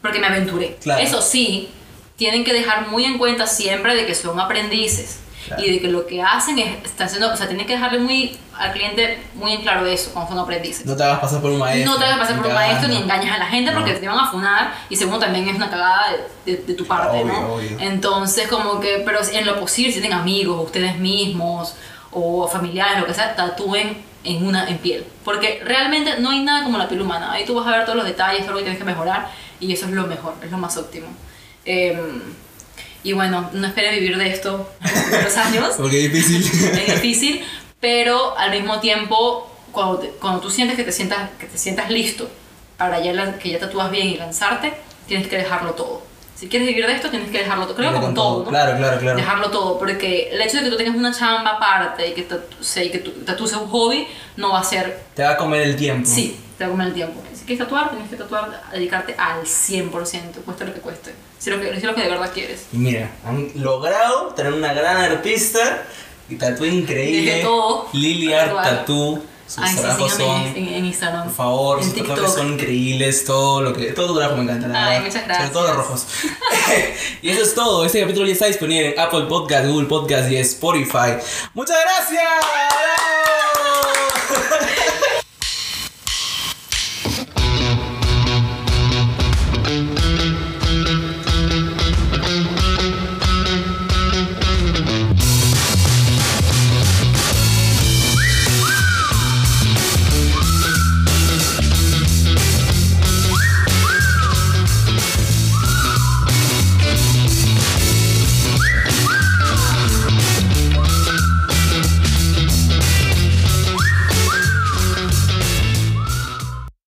porque me aventuré.
Claro.
Eso sí, tienen que dejar muy en cuenta siempre de que son aprendices
Claro.
y de que lo que hacen es, están haciendo, o sea, tienen que dejarle muy al cliente muy en claro eso cuando son aprendices.
No te hagas pasar por un maestro.
No te hagas pasar por un maestro ni engañas a la gente porque
No.
te van a funar y segundo también es una cagada de, de- de tu parte,
Obvio,
¿no?
obvio.
Entonces como que, pero en lo posible si tienen amigos, ustedes mismos o familiares, lo que sea, tatúen en una en piel. Porque realmente no hay nada como la piel humana. Ahí tú vas a ver todos los detalles, todo lo que tienes que mejorar y eso es lo mejor, es lo más óptimo. Em, y bueno, no esperes vivir de esto los años [LAUGHS]
Porque es difícil. [LAUGHS]
es difícil, pero al mismo tiempo, cuando, te- cuando tú sientes que te sientas, que te sientas listo para ya que ya tatúas bien y lanzarte, tienes que dejarlo todo. Si quieres vivir de esto, tienes que dejarlo todo. Creo que
Con
con todo, ¿no?
Claro, claro, claro.
Dejarlo todo, porque el hecho de que tú tengas una chamba aparte y que tatu, sea, y que tu sea un hobby, no va a ser...
Te va a comer el tiempo.
Sí, te va a comer el tiempo. Si quieres tatuar, tienes que tatuar, dedicarte al 100%, cueste lo que cueste. Si lo que, si lo que de verdad quieres.
Y mira, han logrado tener una gran artista y tatú increíble.
Todo,
Lily Art. Tattoo. Sus
Ay,
trabajos son,
en, Instagram.
por favor,
en
sus
TikTok.
son increíbles. Todo lo que. Todo tu trabajo me encanta,
Ay,
verdad.
muchas gracias.
Sobre todo los rojos. [LAUGHS] y eso es todo. Este capítulo ya está disponible en Apple Podcast, Google Podcast y Spotify. ¡Muchas gracias! [LAUGHS]